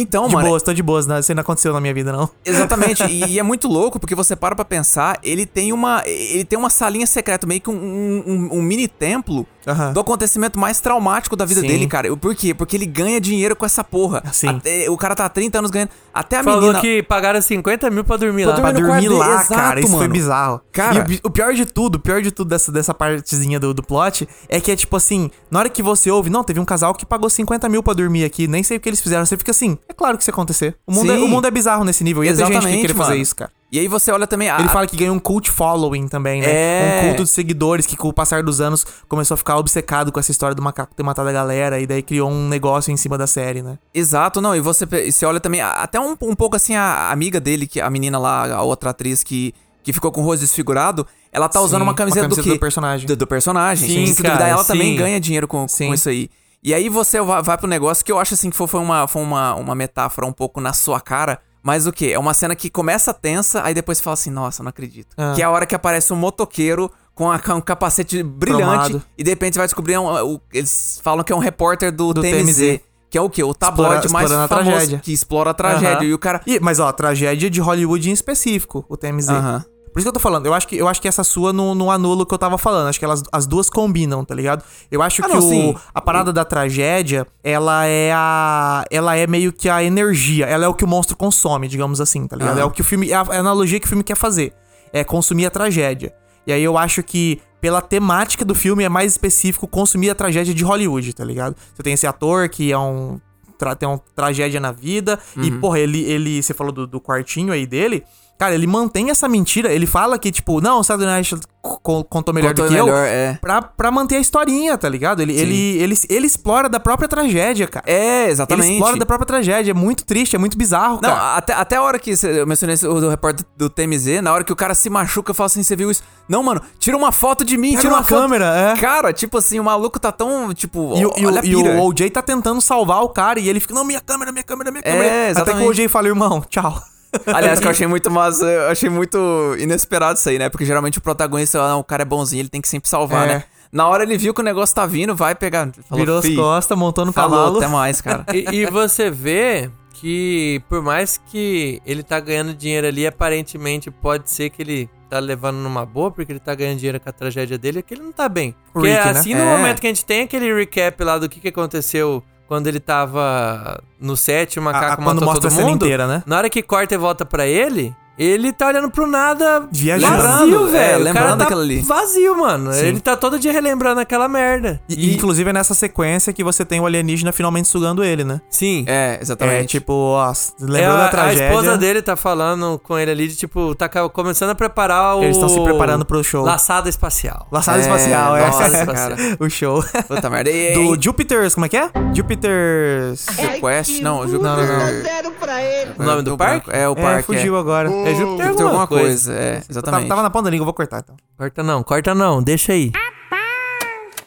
Então, De mano. boas, tô de boas, né? Isso não aconteceu na minha vida, não. Exatamente, e, e é muito louco porque você para pra pensar, ele tem uma ele tem uma salinha secreta, meio que um, um- um- um mini templo Aham. do acontecimento mais traumático da vida Sim. dele, cara. Por quê? Porque ele ganha dinheiro com essa porra. Sim. Até- o cara tá há 30 anos ganhando. Até a Falou menina. que pagaram 50 mil pra dormir Pra lá. Pra dormir no dormir lá, exato, cara. Isso foi mano. bizarro. Cara- E o pior de tudo, o pior de tudo dessa, dessa partezinha do, do plot é que é tipo assim, na hora que você ouve, não, teve um casal que pagou 50 mil pra dormir aqui, nem sei o que eles fizeram. Você fica assim, é claro que isso ia acontecer. O mundo, é, Sim. o mundo é bizarro nesse nível. Ia ter gente que Exatamente, queria fazer isso, cara. E aí você olha também. a- Ele fala que ganhou um cult following também, né? É. Um culto de seguidores que, com o passar dos anos, começou a ficar obcecado com essa história do macaco ter matado a galera e daí criou um negócio em cima da série, né? Exato, não. E você, e você olha também, até um, um pouco assim, a amiga dele, que a menina lá, a outra atriz que, que ficou com o rosto desfigurado, ela tá usando Sim, uma camiseta, uma camiseta do quê? do personagem. Do, do personagem. Sim, Se cara, duvidar, ela sim. também ganha dinheiro com, Sim. com isso aí. E aí você vai, vai pro negócio que eu acho assim que foi, foi, uma, foi uma, uma metáfora um pouco na sua cara. Mas o quê? É uma cena que começa tensa, aí depois fala assim, nossa, não acredito. Ah. Que é a hora que aparece um motoqueiro com, a- um capacete brilhante e de repente você vai descobrir, um- eles falam que é um repórter do, Do TMZ, TMZ. Que é o quê? O tabloide Explora- mais famoso tragédia. que explora a tragédia. Aham. E o cara... E, mas ó, tragédia de Hollywood em específico, o TMZ. Aham. Por isso que eu tô falando, eu acho que, eu acho que essa sua não, não anula o que eu tava falando. Acho que elas, as duas combinam, tá ligado? Eu acho Ah, que não, o, sim. a parada da tragédia, ela é a. Ela é meio que a energia. Ela é o que o monstro consome, digamos assim, tá ligado? Aham. É o que o filme. É a, é a analogia que o filme quer fazer. É consumir a tragédia. E aí eu acho que, pela temática do filme, é mais específico consumir a tragédia de Hollywood, tá ligado? Você tem esse ator que é um. Tra, tem uma tragédia na vida. E, Uhum. porra, ele, ele. Você falou do, do quartinho aí dele. Cara, ele mantém essa mentira. Ele fala que, tipo, não, o Saturday Night co- contou melhor Contou do que melhor, eu. é. Pra, pra manter a historinha, tá ligado? Ele, ele, ele, ele explora da própria tragédia, cara. É, ele exatamente. explora da própria tragédia. É muito triste, é muito bizarro, Não, cara. até, até a hora que eu mencionei o do repórter do TMZ, na hora que o cara se machuca, eu falo assim, você viu isso? Não, mano, tira uma foto de mim, Pega tira uma uma câmera, é. Cara, tipo assim, o maluco tá tão, tipo, E, o- e o- e o OJ tá tentando salvar o cara e ele fica, não, minha câmera, minha câmera, minha É, câmera. Até que exatamente. o OJ fala, irmão, tchau. Aliás, que eu achei muito mas eu achei muito inesperado isso aí, né? Porque geralmente o protagonista, ah, não, o cara é bonzinho, ele tem que sempre salvar, É. né? Na hora ele viu que o negócio tá vindo, vai pegar. Falou, Virou as "Fi, costas, montou no falou, cavalo. até mais, cara. E, e você vê que por mais que ele tá ganhando dinheiro ali, aparentemente pode ser que ele tá levando numa boa, porque ele tá ganhando dinheiro com a tragédia dele, é que ele não tá bem. Porque Rick, né? assim, no É. momento que a gente tem aquele recap lá do que, que aconteceu quando ele tava no set, o A- macaco a- quando matou todo a mundo, inteira, né? na hora que corta e volta pra ele, ele tá olhando pro nada Viajando. vazio, é, velho. O lembrando tá daquilo ali. vazio, mano. Sim. Ele tá todo dia relembrando aquela merda. E, inclusive é nessa sequência que você tem o alienígena finalmente sugando ele, né? Sim. É, exatamente. É tipo, ó, É, lembrou a, da a tragédia. esposa dele tá falando com ele ali de tipo, tá começando a preparar o. Eles estão se preparando pro show. Laçada espacial. Laçada É, espacial, é. nossa, cara. o show. Puta merda. E, Do e, Jupiter's, como é que é? Jupiter's. Quest? Não, Júpiter. Não, não, não. Zero pra ele. O nome do parque? É, o É, parque. fugiu agora. É Júpiter Júpiter alguma alguma coisa. coisa. É, Tava, exatamente. tava na ponta da língua, eu vou cortar então. Corta não, corta não, deixa aí.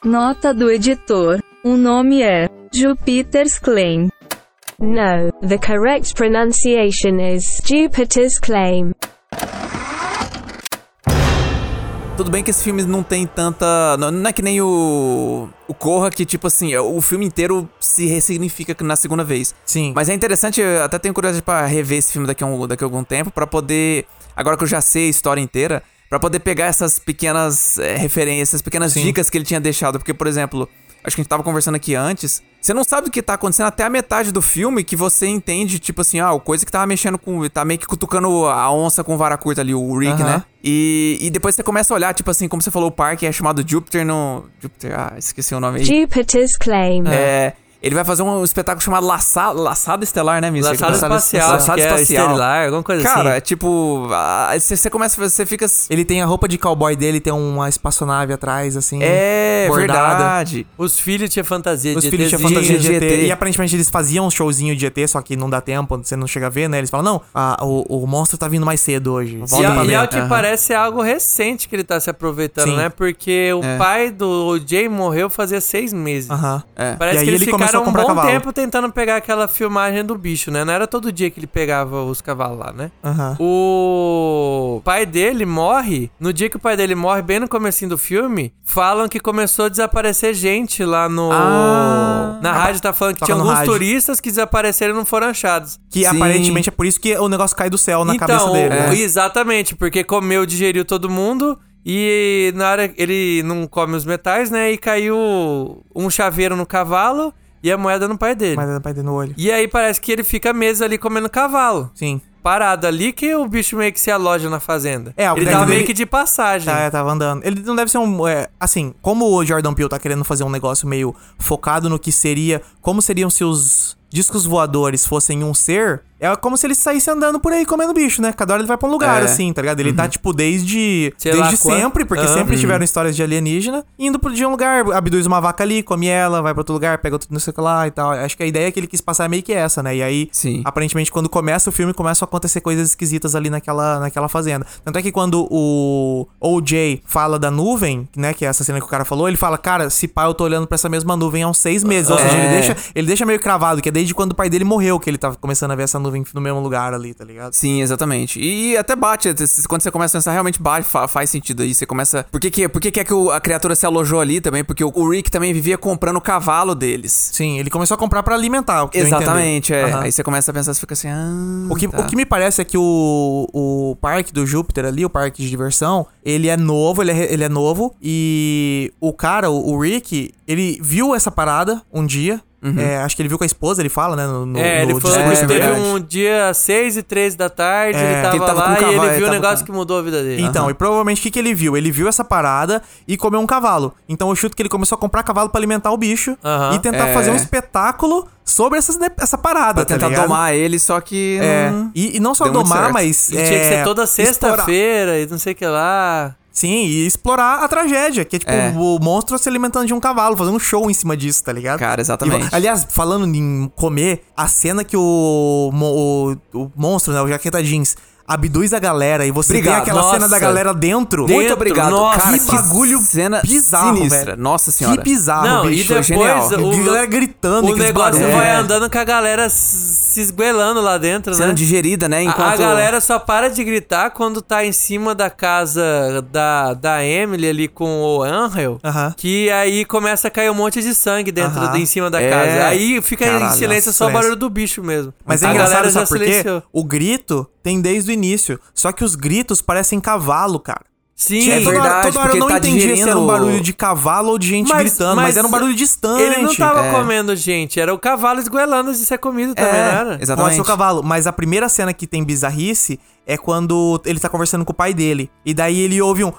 Nota do editor. O nome é Jupiter's Claim. No, the correct pronunciation is Jupiter's Claim. Tudo bem que esse filme não tem tanta. Não, não é que nem o. O Corra, que, tipo assim, o filme inteiro se ressignifica na segunda vez. Sim. Mas é interessante, eu até tenho curiosidade pra rever esse filme daqui a, um, daqui a algum tempo, pra poder. Agora que eu já sei a história inteira, pra poder pegar essas pequenas eh, referências, essas pequenas Sim. dicas que ele tinha deixado. Porque, por exemplo, acho que a gente tava conversando aqui antes. Você não sabe o que tá acontecendo até a metade do filme que você entende, tipo assim, ah, o coisa que tava mexendo com. tá meio que cutucando a onça com vara curta ali, o Rick, Aham. né? E, e depois você começa a olhar, tipo assim, como você falou, o parque é chamado Jupiter no. Jupiter, ah, esqueci o nome aí. Jupiter's Claim. É. Ele vai fazer um espetáculo chamado Laça, Laçada Estelar, né, Missa? Laçada espacial, Laçada é espacial. estelar, alguma coisa Cara, assim. é tipo. ah, Você você começa. Você fica. Ele tem a roupa de cowboy dele, tem uma espaçonave atrás, assim. É, bordada. verdade. Os filhos tinham fantasia Os de filhos tinham ETzinho. fantasia de ET. ET. E aparentemente eles faziam um showzinho de ET, só que não dá tempo, você não chega a ver, né? Eles falam, não, a- o, o monstro tá vindo mais cedo hoje. E, Volta pra a- e ao dentro. que parece é algo recente que ele tá se aproveitando, Sim. né? Porque o É. pai do Jay morreu fazia seis meses. Aham. É. Parece E que eles ele começou um bom cavalo. tempo tentando pegar aquela filmagem do bicho, né? Não era todo dia que ele pegava os cavalos lá, né? Aham. O pai dele morre. No dia que o pai dele morre, bem no comecinho do filme, falam que começou a desaparecer gente lá no. Ah. na rádio tá falando que Toca tinha alguns rádio. turistas que desapareceram e não foram achados. Que Sim. aparentemente é por isso que o negócio cai do céu na então, cabeça dele. né? exatamente, porque comeu, digeriu todo mundo. E na hora ele não come os metais, né? E caiu um chaveiro no cavalo e a moeda no pai dele. Mas dá pra ter no olho. E aí parece que ele fica meses ali comendo cavalo. Sim. Parado ali que o bicho meio que se aloja na fazenda. É, o ele deve tava dele- meio que de passagem. Tá, tava andando. Ele não deve ser um. é, assim, como o Jordan Peele tá querendo fazer um negócio meio focado no que seria. Como seriam se os discos voadores fossem um ser. É como se ele saísse andando por aí comendo bicho, né? Cada hora ele vai pra um lugar, É. assim, tá ligado? Ele tá, tipo, desde. Sei desde quando- sempre, porque sempre tiveram histórias de alienígena, indo de um lugar, abduz uma vaca ali, come ela, vai pra outro lugar, pega outro não sei o que lá e tal. Acho que a ideia que ele quis passar é meio que essa, né? E aí, Sim. aparentemente, quando começa o filme, começam a acontecer coisas esquisitas ali naquela, naquela fazenda. Tanto é que quando o OJ fala da nuvem, né, que é essa cena que o cara falou, ele fala, cara, se pá, eu tô olhando pra essa mesma nuvem há uns seis meses. Ou seja, ele É. deixa, ele deixa meio cravado, que é desde quando o pai dele morreu que ele tava começando a ver essa nuvem no mesmo lugar ali, tá ligado? Sim, exatamente. E até bate, quando você começa a pensar, realmente bate, fa- faz sentido aí. Você começa. Por que, que, por que, que é que a criatura se alojou ali também? Porque o, Rick também vivia comprando o cavalo deles. Sim, ele começou a comprar pra alimentar. Exatamente, é. Aham. Aí você começa a pensar, você fica assim, ah. O que, tá. o que me parece é que o, o parque do Júpiter ali, o parque de diversão, ele é novo, ele é, ele é novo. E o cara, o, o Rick, ele viu essa parada um dia. É, acho que ele viu com a esposa, ele fala, né? No, no- É, ele no falou que é teve um dia 6 e 3 da tarde, É, ele tava, ele tava lá com o e cavalo, ele ele viu um negócio com- que mudou a vida dele. Então, e provavelmente o que, que ele viu? Ele viu essa parada e comeu um cavalo. Então eu chuto que ele começou a comprar cavalo pra alimentar o bicho Aham. e tentar É. fazer um espetáculo sobre essas, essa parada, Pra tá tentar ligado? domar ele, só que. É, não- e, e não só Deu domar, mas. E é, tinha que ser toda explorar- sexta-feira e não sei o que lá. Sim, e explorar a tragédia, que é tipo É. o monstro se alimentando de um cavalo, fazendo um show em cima disso, tá ligado? Cara, exatamente. E, aliás, falando em comer, a cena que o, o, o monstro, né, o Jaqueta Jeans, abduz a galera e você Obrigado. tem aquela Nossa. cena da galera dentro. Dentro, Muito obrigado. nossa, cara, que bagulho cena bizarro, sinistra. velho. Nossa senhora. Que bizarro, Não, e bicho. foi depois genial. E a galera gritando, o negócio barulhos. vai É. andando com a galera se esguelando lá dentro, Sendo né? digerida, né? A- Enquanto... A galera só para de gritar quando tá em cima da casa da, da Emily ali com o Angel. Aham. Que aí começa a cair um monte de sangue dentro, Aham. em cima da É. casa. Aí fica Caralho, em silêncio nossa, só o barulho do bicho mesmo. Mas é a engraçado, galera já silenciou. O grito tem desde o início. Só que os gritos parecem cavalo, cara. Sim, É toda hora, verdade, toda hora eu porque não tá entendia se era um digerindo- barulho de cavalo ou de gente Mas- gritando, mas, mas era um barulho distante. Ele não tava É. comendo gente, era o cavalo esguelando de ser comido também, É, não era? Pode exatamente. ser o cavalo, mas a primeira cena que tem bizarrice é quando ele tá conversando com o pai dele. E daí ele ouve um.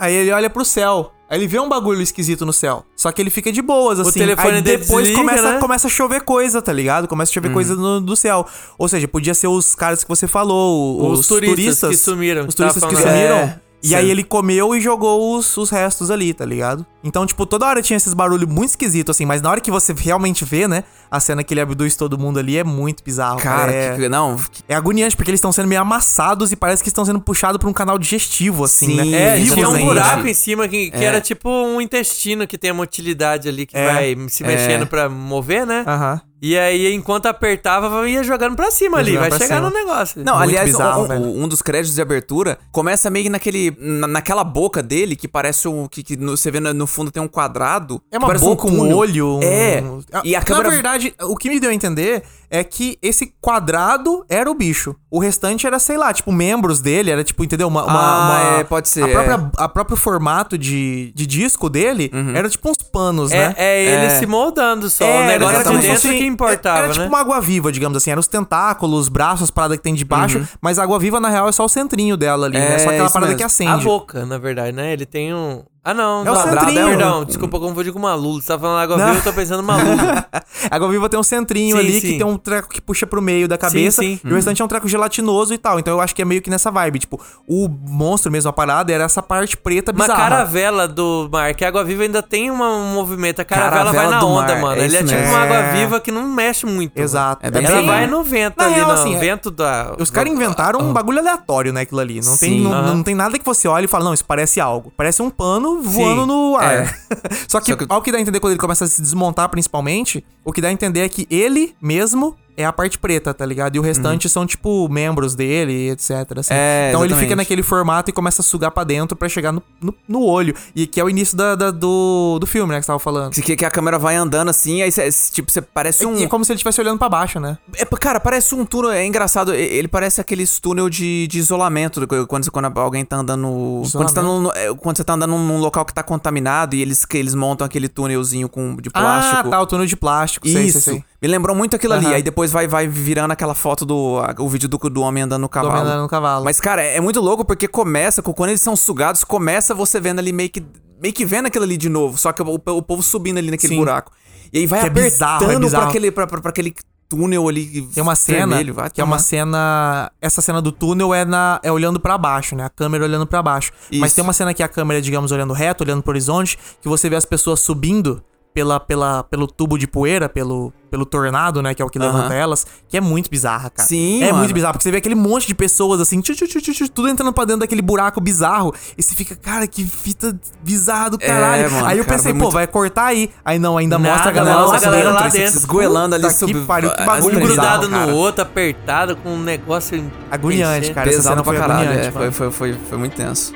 Aí ele olha pro céu. Aí ele vê um bagulho esquisito no céu. Só que ele fica de boas, assim. telefone Aí depois desliga, começa, né? começa a chover coisa, tá ligado? Começa a chover coisa no, do céu. Ou seja, podia ser os caras que você falou, os, Os turistas que sumiram, Os turistas que sumiram. É, E sim. aí ele comeu e jogou os, os restos ali, tá ligado? Então, tipo, toda hora tinha esses barulhos muito esquisitos, assim. Mas na hora que você realmente vê, né? A cena que ele abduz todo mundo ali é muito bizarro. Cara, é... que- não, É agoniante, porque eles estão sendo meio amassados e parece que estão sendo puxados por um canal digestivo, assim, Sim, né? É, Vivos tinha um ainda. buraco em cima que, que É. era tipo um intestino que tem a motilidade ali que É. vai se mexendo pra mover, né? Aham. E aí, enquanto apertava, ia jogando pra cima Ia ali, vai chegar cima. no negócio. Não, Muito aliás, bizarro, um, um- um dos créditos de abertura começa meio que naquele. na- naquela boca dele, que parece um. que, que no- você vê no, no fundo tem um quadrado. É uma boca, um, túnel. olho. um- É. E a câmera. Na verdade, o que me deu a entender é que esse quadrado era o bicho. O restante era, sei lá, tipo, membros dele, era tipo, entendeu? Uma, uma- Ah, uma- é, pode ser, A, é. própria, a próprio formato de, de disco dele era tipo uns panos, É, né? é ele É. se moldando só. É, o negócio era de dentro que importava, era, tipo né? uma água viva, digamos assim. Eram os tentáculos, os braços, as paradas que tem de baixo. Mas a água viva, na real, é só o centrinho dela ali, né? É, Só aquela isso parada mesmo. que A acende. boca, na verdade, né? Ele tem um. Ah, não. É o não, centrinho. Perdão, desculpa, eu confundi com uma lula. Você tá falando água viva, eu tô pensando. A água viva tem um centrinho Sim, ali sim. que tem um treco que puxa pro meio da cabeça. sim. E o restante é um treco gelatinoso e tal. Então eu acho que é meio que nessa vibe. Tipo, o monstro mesmo, a parada, era essa parte preta Uma bizarra. caravela do mar, que a água viva ainda tem uma- um movimento. A caravela, Caravela vai na onda, mar, mano. é Ele é tipo mesmo. uma água É. viva que não mexe muito. Exato. É bem Ela Sim. vai no vento Na ali, real, no assim, é- vento da. Os caras inventaram um bagulho aleatório, né, aquilo ali. Não, tem, não, não tem nada que você olhe e fala, não, isso parece algo. Parece um pano voando Sim. no ar. É. Só, que, Só que- ao que dá a entender quando ele começa a se desmontar, principalmente, o que dá a entender é que ele mesmo é a parte preta, tá ligado? E o restante são, tipo, membros dele, etc. assim. Uhum. É, então ele exatamente. fica naquele formato e começa a sugar pra dentro pra chegar no, no, no olho. E que é o início da, da- do, do filme, né, que você tava falando. Que, que a câmera vai andando assim, aí cê, tipo, você parece um. E é como se ele estivesse olhando pra baixo, né? É, cara, parece um túnel. É engraçado. Ele parece aqueles túnel de, de isolamento. do- Quando, quando alguém tá andando. Quando você tá, num, é, quando você tá andando num local que tá contaminado e eles, que eles montam aquele túnelzinho com, de plástico. Ah, tá, o túnel de plástico. sei, Isso. sei, sei. Me lembrou muito aquilo ali. Aham. Aí depois vai, vai virando aquela foto do. a- o vídeo do, do homem andando no Do cavalo. homem andando no cavalo. Mas, cara, é muito louco porque começa, com- quando eles são sugados, começa você vendo ali meio que. Meio que vendo aquilo ali de novo. Só que o, o povo subindo ali naquele Sim. buraco. E aí vai Que é apertando bizarro, é pra, bizarro. aquele, pra, pra, pra aquele túnel ali. Tem uma cena vermelho, vai que é uma tomar. cena. Essa cena do túnel é, na, é olhando pra baixo, né? A câmera olhando pra baixo. Mas Isso. tem uma cena que a câmera, digamos, olhando reto, olhando pro horizonte, que você vê as pessoas subindo pela, pela, pelo tubo de poeira, pelo, pelo tornado, né? Que é o que levanta elas, que é muito bizarra, cara. Sim, É mano. muito bizarro, porque você vê aquele monte de pessoas assim, tchu, tchu, tchu, tchu, tchu, tudo entrando pra dentro daquele buraco bizarro. E você fica, cara, que fita bizarra do caralho. É, mano, aí eu cara, pensei, pô, muito- vai cortar aí. Aí não, ainda Nada, mostra a galera, mostra lá a galera dentro, lá dentro. esgoelando ali Puta sob- que pariu, que bagulho Um bizarro, grudado cara. no outro, apertado, com um negócio. Agoniante, cara. essa Pesado cena pra foi caralho. é, foi, foi, foi, foi muito tenso.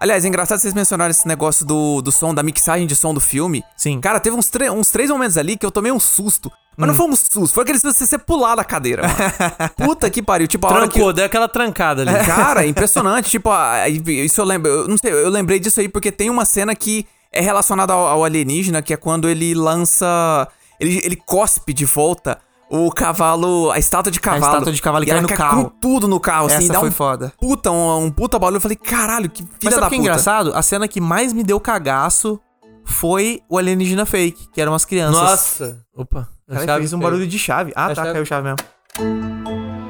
Aliás, é engraçado vocês mencionarem esse negócio do, do som, da mixagem de som do filme. Sim. Cara, teve uns, uns três momentos ali que eu tomei um susto. Mas não foi um susto, foi aquele susto de você pular da cadeira, mano. Puta que pariu. Tipo, a hora que... Trancou, deu aquela trancada ali. Cara, impressionante. tipo, isso eu lembro. Eu não sei, eu lembrei disso aí porque tem uma cena que é relacionada ao, ao alienígena, que é quando ele lança. Ele, ele cospe de volta o cavalo, a estátua de cavalo. estátua de cavalo e e cai no carro. com tudo no carro, assim, Essa dá foi um foda. puta, um, um puta barulho. Eu falei, caralho, que filha Mas sabe da o que é puta. engraçado? A cena que mais me deu cagaço foi o alienígena fake, que eram as crianças. Nossa. Opa. a Cara, fez um barulho de chave. Ah, A tá, chave- caiu chave mesmo.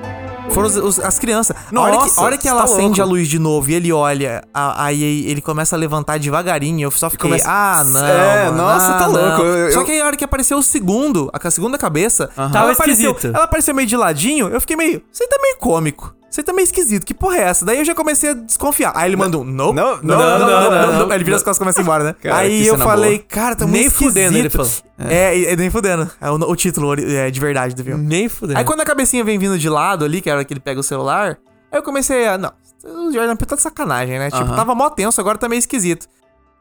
Foram os- os- as crianças. a hora que, Nossa, a hora que ela tá acende louco. a luz de novo e ele olha, aí ele começa a levantar devagarinho. Eu só fiquei, começa- ah, não. É, mano, nossa, ah, tá não." louco. Eu- Só que aí a hora que apareceu o segundo, a, segunda cabeça, Tava ela, apareceu, ela apareceu meio de ladinho. Eu fiquei meio, você tá meio cômico. Você tá meio esquisito, que porra é essa? Daí eu já comecei a desconfiar. Aí ele mandou, não, não, não, não, não. Ele vira as costas e começa embora, né? Cara, aí eu falei, boa. cara, tá muito nem esquisito. Nem fudendo, ele falou. É, é, é nem fudendo. É o, o, título é, de verdade do filme. Nem fudendo. Aí quando a cabecinha vem vindo de lado ali, que é era que ele pega o celular, aí eu comecei a, não, o Jordan Peele tá de sacanagem, né? Tipo, uh -huh. tava mó tenso, agora tá meio esquisito.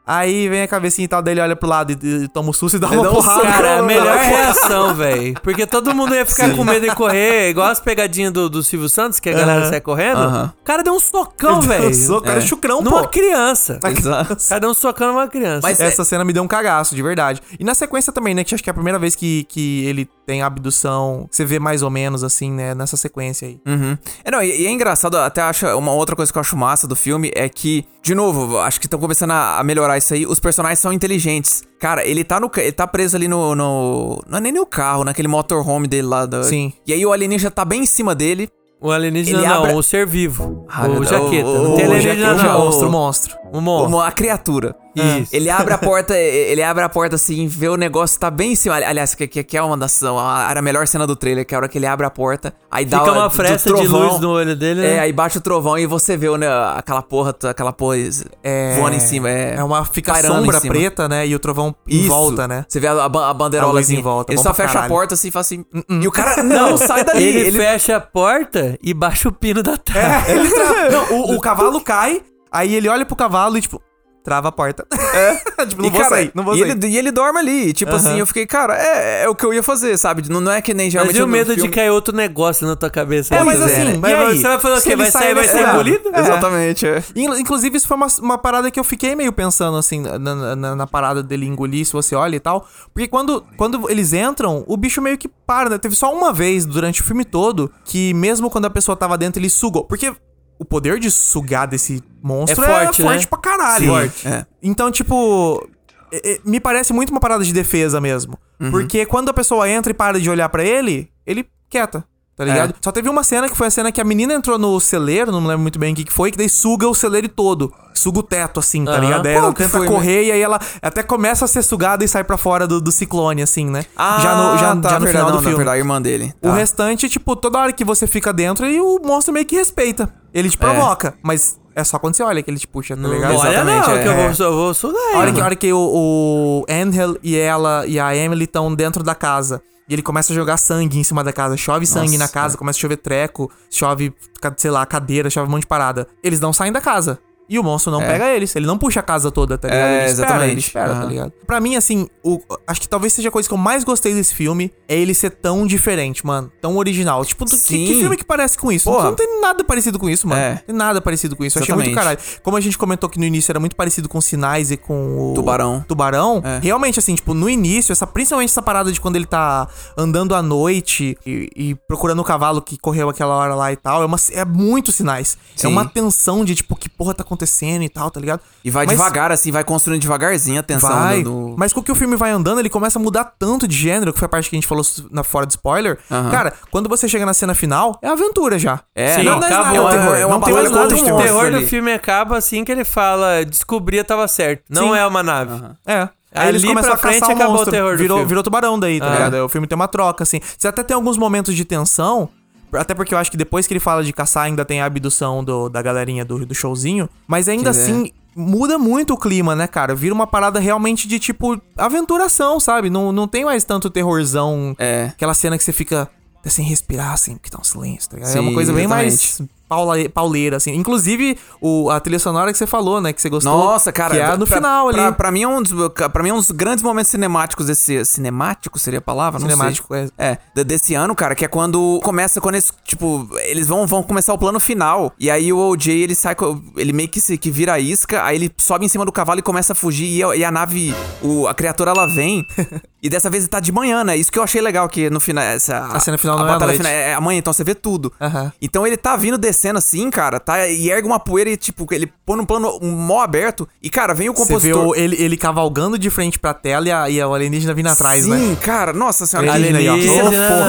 Aí vem a cabecinha e tal, daí ele olha pro lado e, e toma o susto e dá uma um porrada. soco. Cara, a melhor reação, velho. Porque todo mundo ia ficar com medo de correr, igual as pegadinhas do, do Silvio Santos, que a galera Aham. sai correndo. O cara deu um socão, velho. O cara é chucrão, Numa pô. criança. Exato. O cara deu um socão numa criança. Mas- Essa cena me deu um cagaço, de verdade. E na sequência também, né? Que acho que é a primeira vez que, que ele tem abdução. Você vê mais ou menos assim, né? Nessa sequência aí. Uhum. É, não, e, e é engraçado, até acho uma outra coisa que eu acho massa do filme é que, de novo, acho que estão começando a, a melhorar isso aí. Os personagens são inteligentes. Cara, ele tá no ele tá preso ali no, no não é nem no carro, naquele motorhome dele lá. Da, Sim. E aí o alienígena tá bem em cima dele. O alienígena Ele não, abre- o ser vivo. Ah, o jaqueta. o- não o- tem o alienígena, jaqueta, não. monstro, o- monstro. O monstro. A criatura. Isso. Ele abre a porta, ele abre a porta assim, vê o negócio tá bem em cima. Ali- Aliás, que, que, que é uma das. Era a melhor cena do trailer, que é a hora que ele abre a porta, aí dá Fica uma fresta de trovão. luz no olho dele, né? É, aí bate o trovão e você vê né, aquela porra, aquela porra É, voando em cima. É, É uma. Fica em sombra preta, né? E o trovão em Isso. volta, né? Você vê a, a, ban- a banderola assim, em volta, Ele só fecha caralho. a porta assim e fala assim. E o cara não sai dali. Ele, Ele, fecha a porta e baixa o pino da trava. É, ele trava. Não, o, o cavalo cai, aí ele olha pro cavalo e, tipo, trava a porta. É. tipo, não e, vou cara, sair, não vou e sair. Ele, e ele dorme ali. Tipo assim, eu fiquei, cara, é, é o que eu ia fazer, sabe? Não, não é que nem Mas geralmente. e o medo de filme- cair outro negócio na tua cabeça? É, mas Zé? assim, E mas- aí, mas- você vai fazer o quê? ele Vai sair, vai ser engolido? É. Exatamente, é. In- Inclusive, isso foi uma, uma parada que eu fiquei meio pensando, assim, na, na- na parada dele engolir, se você olha e tal. Porque quando, quando eles entram, o bicho meio que para, né? Teve só uma vez durante o filme todo que, mesmo quando a pessoa tava dentro, ele sugou. Porque o poder de sugar desse monstro É forte, é forte né? pra caralho. Sim. Forte. É. Então, tipo. é- é- me parece muito uma parada de defesa mesmo. Uhum. Porque quando a pessoa entra e para de olhar pra ele, ele quieta. Tá ligado? É. Só teve uma cena que foi a cena que a menina entrou no celeiro, não me lembro muito bem o que, que foi, que daí suga o celeiro todo. Suga o teto, assim, tá Aham. ligado? Qual ela tenta foi, correr e aí ela até começa a ser sugada e sai pra fora do, do ciclone, assim, né? já no, já, tá, já no verdade, final do não, filme. Na verdade, a irmã dele. O Tá. restante, tipo, toda hora que você fica dentro, aí o monstro meio que respeita. Ele te provoca, mas é só quando você olha que ele te puxa, tá Não ligado? olha não, Exatamente, que eu é. vou, eu vou sugar A hora ele. que, a hora que o, o Angel e ela e a Emily estão dentro da casa. E ele começa a jogar sangue em cima da casa. Chove sangue Nossa, na casa, começa a chover treco, chove, sei lá, cadeira, chove um monte de parada. Eles não saem da casa. E o monstro não pega eles. Ele não puxa a casa toda, tá ligado? É, ele espera, exatamente. ele espera, tá Aham. ligado? Pra mim, assim, o, acho que talvez seja a coisa que eu mais gostei desse filme é ele ser tão diferente, mano. Tão original. Tipo, que, Sim. que filme que parece com isso? Porra. Não tem nada parecido com isso, mano. É. Não tem nada parecido com isso. Eu achei muito caralho. Como a gente comentou que no início era muito parecido com Sinais e com o... Tubarão. Tubarão, É. realmente, assim, tipo, no início, essa, principalmente essa parada de quando ele tá andando à noite e, e procurando o cavalo que correu aquela hora lá e tal, é, uma, é muito sinais. É Sim. uma tensão de, tipo, que porra tá acontecendo e tal, tá ligado? E vai Mas- devagar, assim, vai construindo devagarzinho a tensão Vai, do. do- mas com que o filme vai andando, ele começa a mudar tanto de gênero, que foi a parte que a gente falou na fora de spoiler. Cara, quando você chega na cena final, é aventura já. É, Sim, não, não, é acabou. nada terror. É uma não tem mais nada de um O terror. terror do filme acaba assim que ele fala, descobria tava certo. Não Sim. é uma nave. É. Aí Ali pra frente o acabou o monstro. terror do virou, filme. virou tubarão daí, tá Ah. ligado? O filme tem uma troca, assim. Você até tem alguns momentos de tensão. Até porque eu acho que depois que ele fala de caçar, ainda tem a abdução do- da galerinha do, do showzinho. Mas ainda Que é. assim, muda muito o clima, né, cara? Vira uma parada realmente de, tipo, aventuração, sabe? Não, não tem mais tanto terrorzão. É. Aquela cena que você fica até sem respirar, assim, porque tá um silêncio, tá ligado? é Sim, uma coisa bem mais. Paula, pauleira, assim. Inclusive, o, a trilha sonora que você falou, né? Que você gostou. Nossa, cara. Que é no pra- final ali. Pra, pra mim é um dos, pra mim é um dos grandes momentos cinemáticos desse. Cinemático seria a palavra? Não Cinemático, sei. é. É, de- desse ano, cara, que é quando começa, quando eles, tipo, eles vão, vão começar o plano final. E aí o OJ, ele sai, ele meio que, se, que vira a isca, aí ele sobe em cima do cavalo e começa a fugir. E a, e a nave, o, a criatura, ela vem. e dessa vez tá de manhã, né? Isso que eu achei legal, que no final. Essa, A cena final a não é batalha final é amanhã, então você vê tudo. Aham. Então ele tá vindo descendo assim, cara, tá? E ergue uma poeira e, tipo, ele põe num plano um mó aberto. E, cara, vem o Você vê compositor. o- ele, ele cavalgando de frente pra tela e, a, e o alienígena vindo atrás, Sim, né? cara, nossa senhora. Alienígena aí, ó. Alienígena. Ô, porra, Não.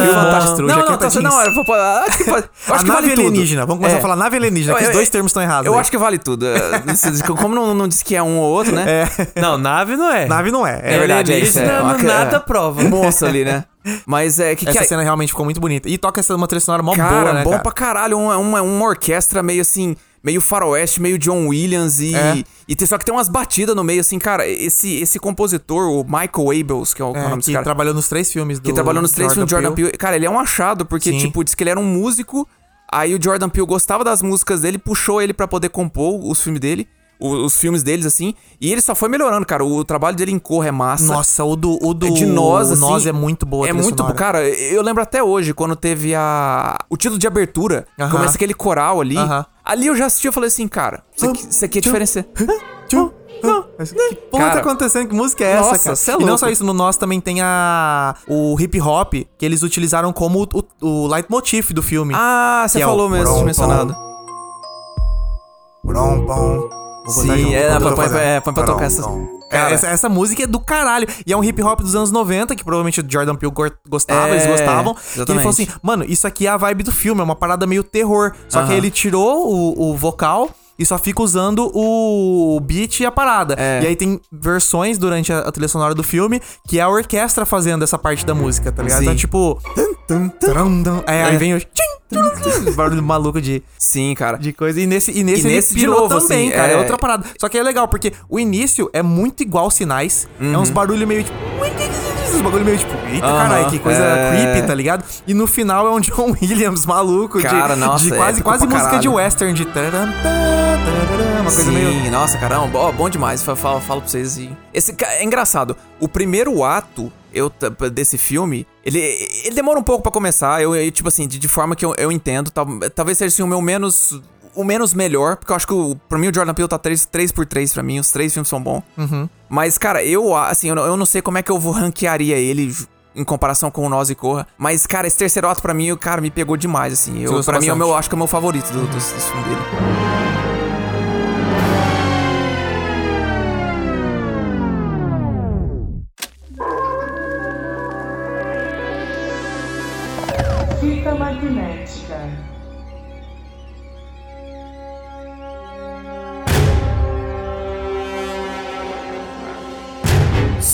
Não, não, tá, não, eu, vou- acho que, pode- A acho que nave vale tudo. alienígena. Vamos começar É. a falar nave alienígena, que os dois termos estão errados. Eu aí. acho que vale tudo. É, Como não, não disse que é um ou outro, né? Não, nave não é. Nave não é. É verdade, é isso. É, nada prova. Monstro ali, né? Mas é que, que Essa é- cena realmente ficou muito bonita. E toca essa uma trilha sonora mó Cara, boa, né, bom cara? pra caralho. Uma, uma, uma orquestra meio assim, meio faroeste, meio John Williams e. É. e tem, só que tem umas batidas no meio, assim, cara. Esse, esse compositor, o Michael Abels, que é o, é É, nome desse que cara. trabalhou nos três filmes do que trabalhou nos três filmes do Jordan Peele. Cara, ele é um achado, porque, Sim. tipo, diz que ele era um músico. Aí o Jordan Peele gostava das músicas dele, puxou ele pra poder compor os filmes dele. O- Os filmes deles, assim. E ele só foi melhorando, cara. O trabalho dele em Corra é massa. Nossa, o do, o do É de nós, o assim. Nós é muito boa. É muito bom. Cara, eu lembro até hoje, quando teve a. O título de abertura. Aham. Começa aquele coral ali. Aham. Ali eu já assisti e falei assim, cara, isso aqui, é diferença. Não. Que porra Cara, tá acontecendo? Que música é essa, nossa, cara? cê é e não só isso, no Nós também tem a o hip hop, que eles utilizaram como o, o leitmotiv do filme. Ah, você é falou o mesmo, mencionado. Brom, bom. Vou botar Sim, junto é, põe- fazendo. é, põe pra tocar essas- Cara. É, essa, essa música é do caralho. E é um hip hop dos anos 90, que provavelmente o Jordan Peele gostava, É, eles gostavam. E ele falou assim: mano, isso aqui é a vibe do filme, é uma parada meio terror. Só que Aham. aí ele tirou o, o vocal. E só fica usando o beat e a parada. É. E aí tem versões durante a, a trilha sonora do filme que é a orquestra fazendo essa parte da música, tá ligado? Sim. Então, tipo. É, aí vem o. barulho maluco de, Sim, cara. de coisa. E nesse, e nesse, E nesse de pirou novo, também, assim, cara. É... é- outra parada. Só que é legal, porque o início é muito igual sinais. É Uhum. uns barulhos meio tipo. Uns bagulho meio tipo, eita Aham, caralho, que coisa é. creepy, tá ligado? E no final é um John Williams maluco, Cara, de, nossa, de é, quase, quase música de caralho. western, de. taran, Uma coisa Sim, meio. nossa, caramba, ó, bom demais. Falo, falo, pra vocês assim. Esse é engraçado. O primeiro ato eu, desse filme, ele, ele demora um pouco pra começar. Eu, eu, tipo assim, de, de forma que eu, eu entendo. Tal, talvez seja assim, o meu menos. O menos melhor, porque eu acho que o, pra mim o Jordan Peele tá 3, 3 por 3 pra mim, os três filmes são bons. Uhum. Mas, cara, eu, assim, eu, não- eu não sei como é que eu vou ranquearia ele em comparação com o Nós e Corra. Mas, cara, esse terceiro ato pra mim, o cara me pegou demais, assim. Eu, pra mim, é o bastante. meu, acho que é o meu favorito do, desse, desse filme dele.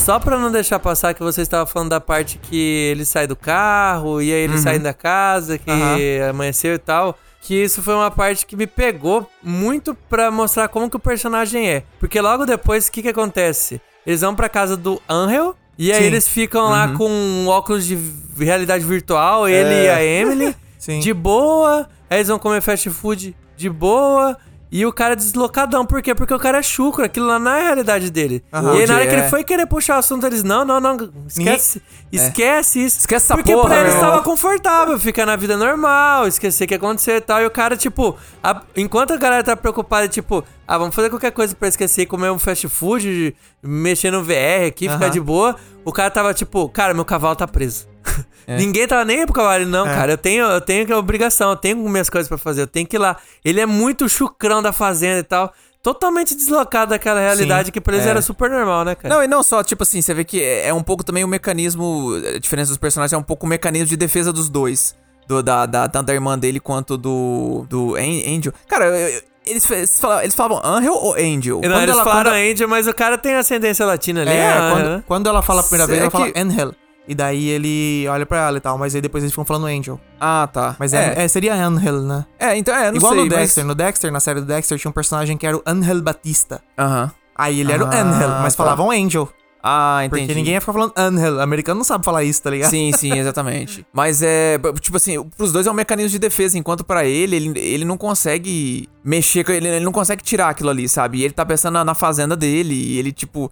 Só pra não deixar passar que você estava falando da parte que ele sai do carro e aí ele sai da casa, que Aham. amanheceu e tal. Que isso foi uma parte que me pegou muito pra mostrar como que o personagem é. Porque logo depois, o que que acontece? Eles vão pra casa do Angel e aí Sim. eles ficam lá com um óculos de realidade virtual, ele e a Emily, Sim. de boa. Aí eles vão comer fast food de boa. E o cara deslocadão. Por quê? Porque o cara é chucro. Aquilo lá não é a realidade dele. Aham. E aí, na hora que É. ele foi querer puxar o assunto, eles... Não, não, não. Esquece. Esquece isso. Esquece essa Porque porra, pra eles meu tava irmão. confortável. Ficar na vida normal. Esquecer o que aconteceu e tal. E o cara, tipo... a- enquanto a galera tá preocupada, tipo... Ah, vamos fazer qualquer coisa pra esquecer. Comer um fast food. Mexer no VR aqui. Ficar de boa. O cara tava, tipo... Cara, meu cavalo tá preso. É. Ninguém tava nem aí pro cavalo. Não, cara, eu tenho, eu tenho que a obrigação, eu tenho minhas coisas pra fazer, eu tenho que ir lá. Ele é muito chucrão da fazenda e tal. Totalmente deslocado daquela realidade que pra eles é. era super normal, né, cara? Não, e não só, tipo assim, você vê que é é um pouco também o mecanismo. A diferença dos personagens é um pouco o mecanismo de defesa dos dois. Do, da, da, tanto da irmã dele quanto do. Do An- Angel. Cara, eu- eles, eles, falavam, eles falavam Angel ou Angel? não, quando eles ela- falaram quando- Angel, mas o cara tem ascendência latina ali. É, ah, quando, né? quando ela fala a primeira vez, É ela fala que- Angel. E daí ele olha pra ela e tal, mas aí depois eles ficam falando Angel. Ah, tá. Mas é, é, seria Angel, né? É, então é, não Igual sei. no Dexter. Mas... No Dexter, na série do Dexter, tinha um personagem que era o Angel Batista. Aham. Aí ele era o Ah, Angel, mas tá. falavam Angel. Ah, entendi. Porque ninguém ia ficar falando Angel. O americano não sabe falar isso, tá ligado? Sim, sim, exatamente. Mas é, tipo assim, pros dois é um mecanismo de defesa, enquanto pra ele, ele, ele não consegue mexer, ele, ele não consegue tirar aquilo ali, sabe? E ele tá pensando na, na fazenda dele, e ele, tipo.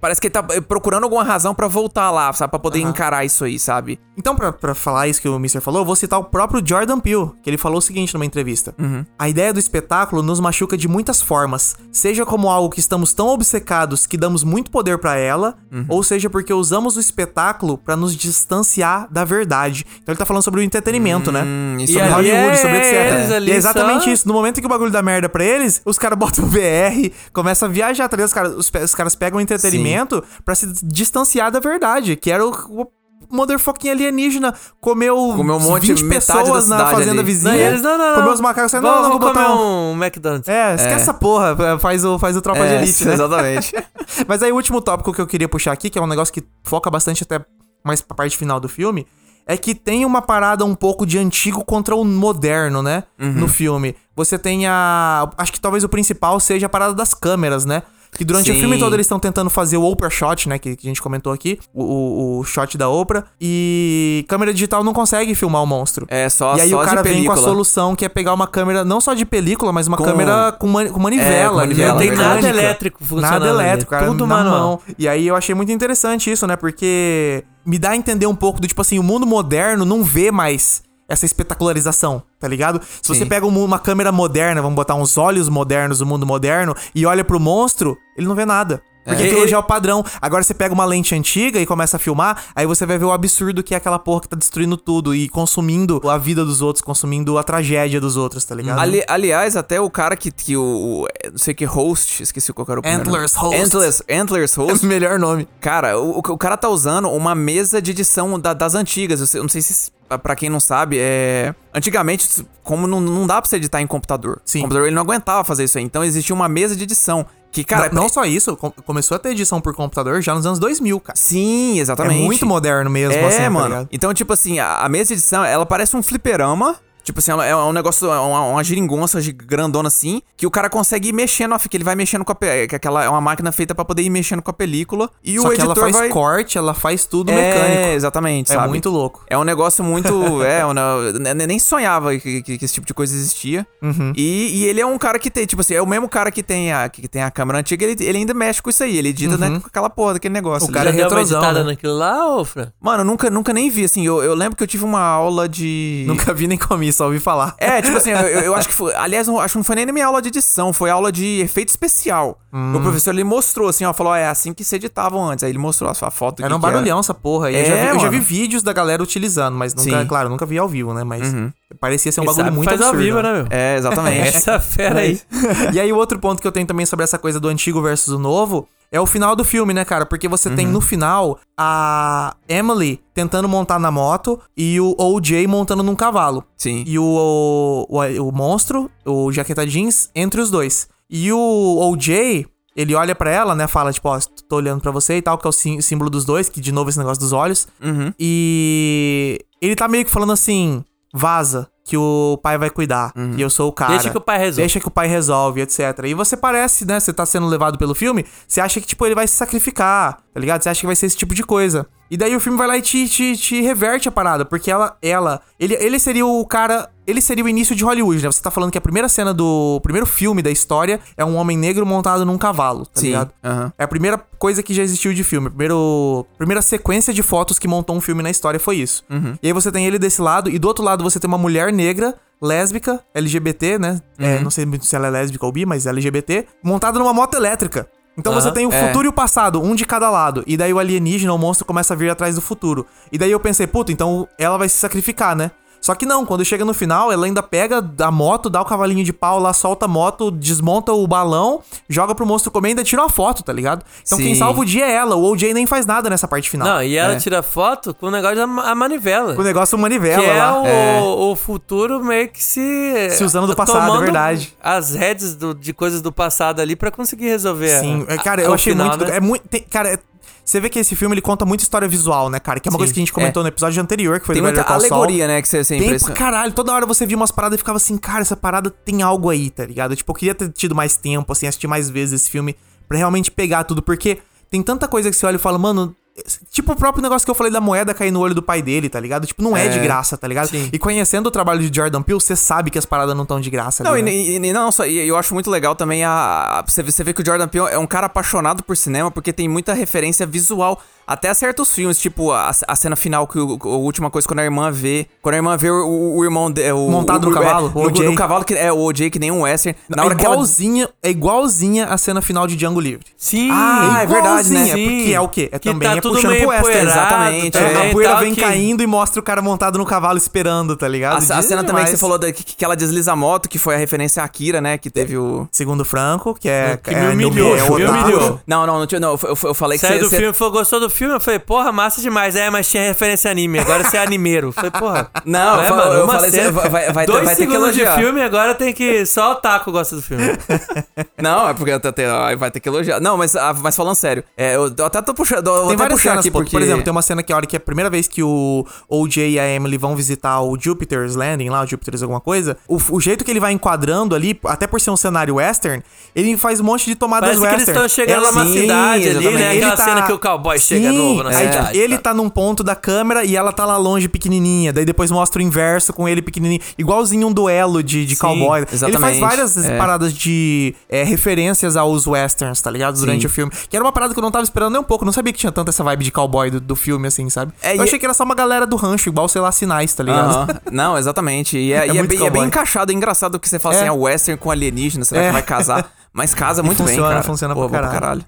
Parece que ele tá eh, procurando alguma razão pra voltar lá, sabe? Pra poder encarar isso aí, sabe? Então, pra, pra falar isso que o Mr. falou, eu vou citar o próprio Jordan Peele, que ele falou o seguinte numa entrevista. A ideia do espetáculo nos machuca de muitas formas, seja como algo que estamos tão obcecados que damos muito poder pra ela, ou seja porque usamos o espetáculo pra nos distanciar da verdade. Então ele tá falando sobre o entretenimento, né? Hum, E Sobre mesmo. ali Hollywood, é sobre etc. E é exatamente só- isso. No momento que o bagulho dá merda pra eles, os caras botam o VR, começam a viajar, tá ligado? Os caras, os, pe- os caras pegam o entretenimento pra se distanciar da verdade, que era o, o motherfucking alienígena comeu, Comeu um monte, 20 metade pessoas na fazenda ali. vizinha. Não, e eles, não, não, não. Comeu os macacos, não, Vamos, não, vou botar comer um... um McDonald's. É, esquece essa porra, faz o, faz o Tropa de É, Elite, né? Exatamente. Mas aí o último tópico que eu queria puxar aqui, que é um negócio que foca bastante até mais pra parte final do filme, é que tem uma parada um pouco de antigo contra o moderno, né? No filme. Você tem a. Acho que talvez o principal seja a parada das câmeras, né? Que durante o Sim. filme todo eles estão tentando fazer o Oprah Shot, né? Que, que a gente comentou aqui. O, o, o shot da Oprah. E câmera digital não consegue filmar o monstro. É, só- E aí só o cara vem com a solução que é pegar uma câmera, não só de película, mas uma Com- câmera com, mani- com manivela. É, com manivela, Não tem verdade. nada mecânica. elétrico funcionando. Nada elétrico, cara. Tudo na manual. mão. E aí eu achei muito interessante isso, né? Porque me dá a entender um pouco do tipo assim, o mundo moderno não vê mais essa espetacularização, tá ligado? Se você Sim. pega um- uma câmera moderna, vamos botar uns olhos modernos do mundo moderno, e olha pro monstro, ele não vê nada. Porque É. aquilo já é o padrão. Agora você pega uma lente antiga e começa a filmar, aí você vai ver o absurdo que é aquela porra que tá destruindo tudo e consumindo a vida dos outros, consumindo a tragédia dos outros, tá ligado? Ali- aliás, até o cara que, que o, o- Não sei que host, esqueci qual era o primeiro Antlers host. Antlers, Antlers É host. o melhor nome. Cara, o, o cara tá usando uma mesa de edição da- das antigas. Eu não sei se, pra quem não sabe, é. Antigamente, como não, não dá pra você editar em computador. Sim. O computador ele não aguentava fazer isso aí. Então existia uma mesa de edição. Que, cara. não, não só isso, com- começou a ter edição por computador já nos anos 2000, cara. Sim, É exatamente. muito moderno mesmo, É, assim, tá mano. ligado? então, tipo assim, a, a mesa de edição, ela parece um fliperama. Tipo assim, ela é um negócio, é uma, uma geringonça gi- grandona assim, que o cara consegue ir mexendo, ó, que ele vai mexendo com a pe- que aquela é uma máquina feita pra poder ir mexendo com a película e Só o que ela editor faz vai corte, ela faz tudo é, mecânico. exatamente, É sabe? muito louco. É um negócio muito. é, eu nem sonhava que, que- que esse tipo de coisa existia. Uhum. E, e ele é um cara que tem, tipo assim, é o mesmo cara que tem a, que tem a câmera antiga, ele, ele ainda mexe com isso aí. Ele edita né, com aquela porra daquele negócio. Uhum. O cara Já é uma retrosão, editada né? naquilo lá, ô, Fran? Mano, eu nunca, nunca nem vi, assim. Eu, eu lembro que eu tive uma aula de. Nunca vi nem comi, só ouvi falar. É, tipo assim, eu, eu acho que foi. Aliás, eu acho que não foi nem na minha aula de edição, foi aula de efeito especial. Hum. O professor ele mostrou assim, ó, falou: é assim que se editavam antes. Aí ele mostrou a sua foto. Era que um que barulhão essa porra. E eu, É, já vi, eu já vi vídeos da galera utilizando, mas nunca, Sim. Uhum. claro, nunca vi ao vivo, né? Mas parecia ser um bagulho muito faz absurdo. ao vivo, né, meu? É, exatamente. Essa fera aí. e aí, o outro ponto que eu tenho também sobre essa coisa do antigo versus o novo é o final do filme, né, cara? Porque você tem no final a Emily tentando montar na moto e o OJ montando num cavalo. Sim. E o, o, o, o monstro, o Jaqueta Jeans, entre os dois. E o OJ, ele olha pra ela, né? Fala, tipo, ó, tô olhando pra você e tal, que é o sim- símbolo dos dois, que de novo esse negócio dos olhos. Uhum. E ele tá meio que falando assim: vaza, que o pai vai cuidar, que eu sou o cara. Deixa que o pai resolve. Deixa que o pai resolve, etc. E você parece, né? Você tá sendo levado pelo filme, você acha que, tipo, ele vai se sacrificar, tá ligado? Você acha que vai ser esse tipo de coisa. E daí o filme vai lá e te, te, te reverte a parada, porque ela, ela, ele, ele seria o cara, ele seria o início de Hollywood, né? Você tá falando que a primeira cena do o primeiro filme da história é um homem negro montado num cavalo, tá Sim, ligado? aham. É a primeira coisa que já existiu de filme. Primeiro, primeira sequência de fotos que montou um filme na história foi isso. E aí você tem ele desse lado, e do outro lado você tem uma mulher negra, lésbica, LGBT, né? É, não sei muito se ela é lésbica ou bi, mas LGBT, montada numa moto elétrica. Então você Aham. tem o É. futuro e o passado, um de cada lado. E daí o alienígena, o monstro, começa a vir atrás do futuro. E daí eu pensei, puta, então ela vai se sacrificar, né? Só que não, quando chega no final, ela ainda pega a moto, dá o cavalinho de pau lá, solta a moto, desmonta o balão, joga pro monstro comer e ainda tira uma foto, tá ligado? Então quem Sim. salva o dia é ela, o OJ nem faz nada nessa parte final. Não, e ela É. tira foto com o negócio da manivela. O negócio manivela Que é lá. o, É. o futuro meio que se. Se usando do passado, é verdade. As redes do- de coisas do passado ali pra conseguir resolver. Sim, é, a- cara, eu achei final, muito. né? É muito. tem- cara, é- você vê que esse filme ele conta muita história visual, né, cara? Que é uma Sim, coisa que a gente comentou no episódio anterior, que foi Tem do muita Better alegoria, né? Que você, você Tem pra caralho. Toda hora você via umas paradas e ficava assim, cara, essa parada tem algo aí, tá ligado? Tipo, eu queria ter tido mais tempo, assim, assistir mais vezes esse filme pra realmente pegar tudo, porque tem tanta coisa que você olha e fala, mano, Tipo o próprio negócio que eu falei da moeda cair no olho do pai dele, tá ligado? Tipo, não é, É, de graça, tá ligado? sim. E conhecendo o trabalho de Jordan Peele, você sabe que as paradas não estão de graça. Não, ali, né? e- e não só, e eu acho muito legal também a, a- você, vê, você vê que o Jordan Peele é um cara apaixonado por cinema porque tem muita referência visual até certos filmes, tipo a, a cena final que o, a última coisa quando a irmã vê, quando a irmã vê o, o irmão de, o, Montado o, no é, cavalo, o no, OJ. no cavalo que é o OJ que nem um western. Na é hora que ela igualzinha, é igualzinha a cena final de Django Livre. Sim. Ah, é verdade, né? Igualzinha, Porque é o quê? É Que também tá é tudo puxando pro western. exatamente, É, também, a poeira vem que- caindo e mostra o cara montado no cavalo esperando, tá ligado? a, a cena Demais. também que você falou da, que, que ela desliza a moto, que foi a referência a Akira, né? Que teve o. Segundo Franco, que é. Que é, me humilhou, é me otaku. humilhou. Não, não, não, tinha- não eu, eu, eu falei que Saiu você- do você- filme, gostou do filme? Eu falei, porra, massa demais. É, mas tinha referência a anime, agora você é animeiro. Eu falei, porra. Não, eu é, fa- mano, eu falei, cena- vai- vai- vai ter- Dois vai ter que de filme, agora tem que... Só o Taco gosta do filme. Não, é porque vai ter que elogiar. Não, mas, ah, mas falando sério, é, eu, eu até tô puxando. Eu Tem até várias puxar cenas, aqui, porque. por exemplo, tem uma cena que a hora que é a primeira vez que o OJ e a Emily vão visitar o Jupiter's Landing, lá, o Jupiter's alguma coisa, o, o jeito que ele vai enquadrando ali, até por ser um cenário western, ele faz um monte de tomadas Parece que eles western. estão chegando É, numa sim, cidade ali, exatamente. né? Ele Aquela tá- cena que o cowboy chega Sim, novo na aí, cidade. Ele tá. num ponto da câmera e ela tá lá longe, pequenininha. Daí depois mostra o inverso com ele pequenininho. Igualzinho um duelo de, de Sim, cowboy. Ele faz exatamente, várias é. paradas de é, referências aos westerns, tá ligado? Durante Sim. o filme. Que era uma parada que eu não tava esperando nem um pouco. Não sabia que tinha tanta essa vibe de cowboy do, do filme, assim, sabe? É, eu achei que era só uma galera do rancho, igual, sei lá, sinais, tá ligado? Aham. Não, exatamente. E é, É e é bem, é bem encaixado, é engraçado que você fala É. assim, é western com alienígena, será É. que vai casar? Mas casa muito bem, funciona, cara. funciona Pô, pra bom caralho.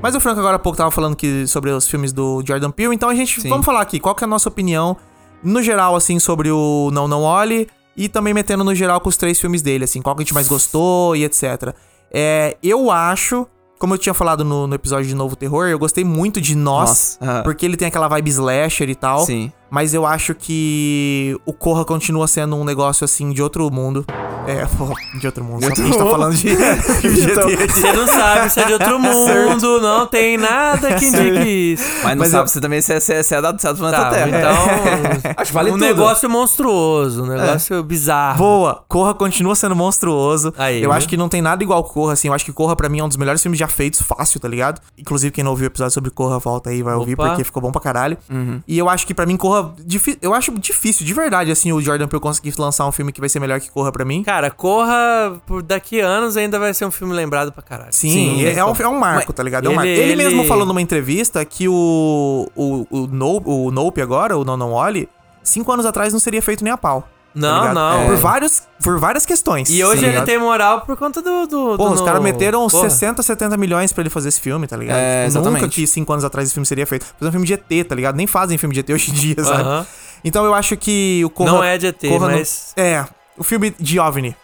Mas o Franco agora há pouco tava falando que, sobre os filmes do Jordan Peele, então a gente Sim. vamos falar aqui qual que é a nossa opinião no geral assim sobre o Não Não Olhe e também metendo no geral com os três filmes dele, assim, qual que a gente mais gostou e etc. É, eu acho, como eu tinha falado no, no episódio de Novo Terror, eu gostei muito de Nós, Nós, aham. porque ele tem aquela vibe slasher e tal. Sim. Mas eu acho que o Corra continua sendo um negócio assim de outro mundo. É, pô, de outro mundo. Só que a gente tá falando de. de- Você não sabe, você é de outro mundo, não tem nada que indique isso. Mas não Mas sabe, eu- você também você, é- você é da, você é do planeta Tá, Terra. então. Acho que vale um tudo. negócio monstruoso, um negócio bizarro. Boa! Corra continua sendo monstruoso. Aí, eu viu? acho que não tem nada igual Corra, assim. Eu acho que Corra, pra mim, é um dos melhores filmes já feitos, fácil, tá ligado? Inclusive, quem não ouviu o episódio sobre Corra, volta aí, vai ouvir, Opa. porque ficou bom pra caralho. E eu acho que, pra mim, Corra. Eu acho difícil, de verdade, assim, o Jordan Peele conseguir lançar um filme que vai ser melhor que Corra pra mim. Cara, Corra, por daqui a anos ainda vai ser um filme lembrado pra caralho. Sim, Sim, é, é um, é um marco, tá ligado? É um ele- marco. Ele, ele- mesmo falou numa entrevista que o, o, o, Nope, o Nope agora, o Não Olhe, cinco anos atrás não seria feito nem a pau. tá Não, ligado? não. Por, vários, por várias questões. E hoje tá ele tem moral por conta do. do Porra, do os no- caras meteram uns Porra. 60, 70 milhões pra ele fazer esse filme, tá ligado? É, Tipo, exatamente. Nunca que cinco anos atrás esse filme seria feito. Fazer um filme de ET, tá ligado? Nem fazem filme de ET hoje em dia, sabe? Aham. Então eu acho que o Corra... Não é de ET, Corra mas- É, o filme de OVNI.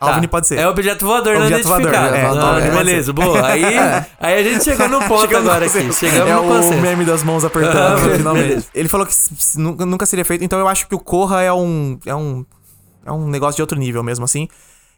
Tá. OVNI pode ser. É objeto voador não Objeto voador, identificado. é, Não, é, beleza, boa. Aí, aí a gente chegou no ponto Chegamos agora aqui. Chegamos é no o consenso. meme das mãos apertando, Ah, finalmente. beleza. Ele falou que nunca, seria feito, então eu acho que o Corra é um, é um é um negócio de outro nível mesmo, assim.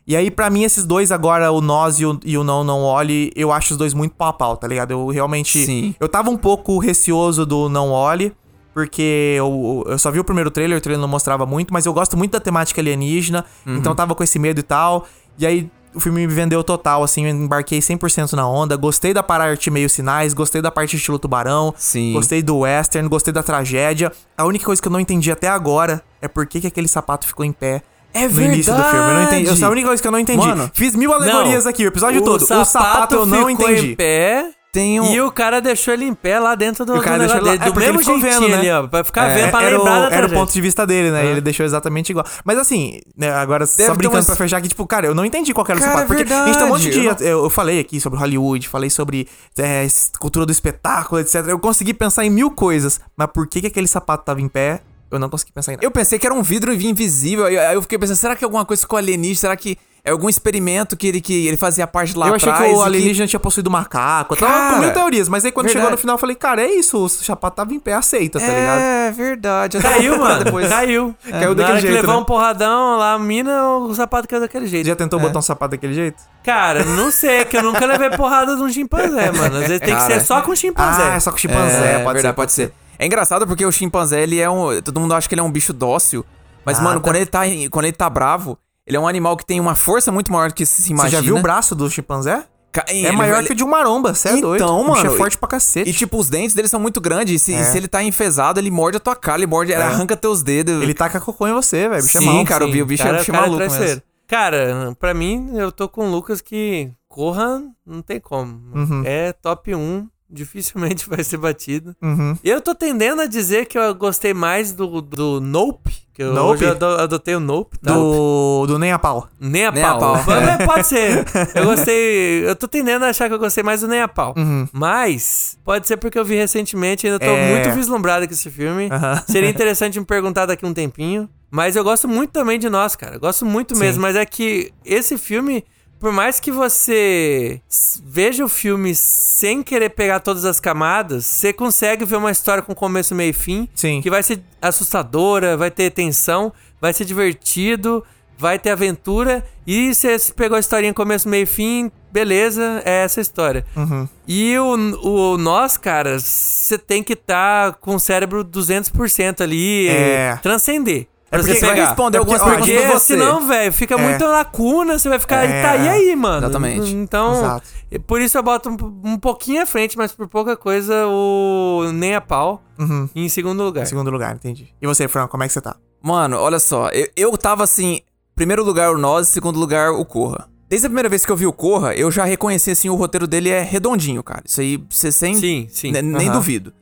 E aí, pra mim, esses dois agora, o Nós e o, e o Não Não Olhe, eu acho os dois muito pau a pau, tá ligado? Eu realmente... Sim. Eu tava um pouco receoso do Não Olhe, porque eu, eu só vi o primeiro trailer, o trailer não mostrava muito, mas eu gosto muito da temática alienígena, então eu tava com esse medo e tal. E aí o filme me vendeu total, assim, eu embarquei 100% na onda. Gostei da parte meio sinais, gostei da parte estilo tubarão, Sim. gostei do western, gostei da tragédia. A única coisa que eu não entendi até agora é por que, que aquele sapato ficou em pé. É no início do filme. Eu não entendi. Essa é a única coisa que eu não entendi. Mano, Fiz mil alegorias aqui, o episódio todo. o sapato eu não ficou entendi. em pé. Tem um... E o cara deixou ele em pé lá dentro do, o cara do deixou negócio ele lá- dele. é Do mesmo jeitinho vendo, né? ali, ó. Pra ficar É, vendo, pra era, o, lembrar da era o ponto de vista dele, né? Ele deixou exatamente igual. Mas assim, né, agora só ter brincando umas- pra fechar aqui, tipo, cara, eu não entendi qual era o sapato. Porque é a gente tem um monte de. verdade, Eu, eu falei aqui sobre Hollywood, falei sobre é, cultura do espetáculo, etc. Eu consegui pensar em mil coisas. Mas por que, que aquele sapato tava em pé? Eu não consegui pensar em nada. Eu pensei que era um vidro invisível. Aí aí eu fiquei pensando, será que é alguma coisa com alienígena? Será que É algum experimento que ele, que ele fazia parte lá eu achei atrás. que o alienígena tinha possuído macaco. Eu tava Cara, com mil teorias, mas aí quando chegou verdade. no final eu falei, cara, é isso, o sapato tava em pé, aceita, tá ligado? É, verdade. Caiu, mano. depois. Caiu. Caiu Na hora daquele que jeito, levou né? um porradão lá, a mina, o sapato caiu daquele jeito. Já tentou botar um sapato daquele jeito? Cara, não sei, que eu nunca levei porrada de um chimpanzé, mano. Às vezes tem que Cara. ser só com chimpanzé. Ah, é só com chimpanzé, É, pode verdade, ser. pode ser. É engraçado porque o chimpanzé, ele é um. Todo mundo acha que ele é um bicho dócil. Mas, Nada. mano, quando ele, tá, quando ele tá bravo, ele é um animal que tem uma força muito maior do que se Você imagina. já viu o braço do chimpanzé? É ele- maior ele- que o de um maromba, você é Então, doido. Mano, é forte pra cacete. E, tipo, os dentes dele são muito grandes. E se, É. se ele tá enfesado, ele morde a tua cara, ele morde, ele arranca teus dedos. Ele taca cocô em você, velho. Bicho é Sim, mau. cara, eu vi o bicho, cara, é bicho cara maluco traiçoeiro. mesmo. Cara, pra mim, eu tô com o Lucas que corra, não tem como. Uhum. É top 1, dificilmente vai ser batido. Uhum. Eu tô tendendo a dizer que eu gostei mais do, do Nope, que eu Nope? hoje eu ado- adotei o Nope, tá? Do, do Nem a Pau. Nem a Nem a pau. pau. Mas Pode ser. Eu gostei. Eu tô tendendo a achar que eu gostei mais do Nem a pau. Uhum. Mas pode ser porque eu vi recentemente e ainda tô É. muito vislumbrado com esse filme. Aham. Seria interessante me perguntar daqui um tempinho. Mas eu gosto muito também de nós, cara. Eu gosto muito Sim. mesmo. Mas é que esse filme, por mais que você veja o filme sem querer pegar todas as camadas, você consegue ver uma história com começo, meio e fim. Sim. Que vai ser assustadora, vai ter tensão, vai ser divertido, vai ter aventura. E você pegou a historinha começo, meio e fim, beleza, é essa história. Uhum. E o, o nós, cara, você tem que estar com o cérebro 200% ali, É. é. transcender. Pra porque você vai pegar. responder É porque, algumas perguntas pra você. senão, velho, fica É. muita lacuna, você vai ficar, É. tá, e aí, mano? Exatamente. Então, Exato. por isso eu boto um, um pouquinho à frente, mas por pouca coisa, o Nem a Pau Uhum. em segundo lugar. Em segundo lugar, entendi. E você, Fran, como é que você tá? Mano, olha só, eu, eu tava assim, primeiro lugar o Nós, segundo lugar o Corra. Desde a primeira vez que eu vi o Corra, eu já reconheci assim, o roteiro dele é redondinho, cara. Isso aí, você sem... Sim, sim. ne- Nem duvido.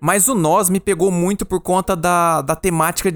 Mas o Nós me pegou muito por conta da, da temática,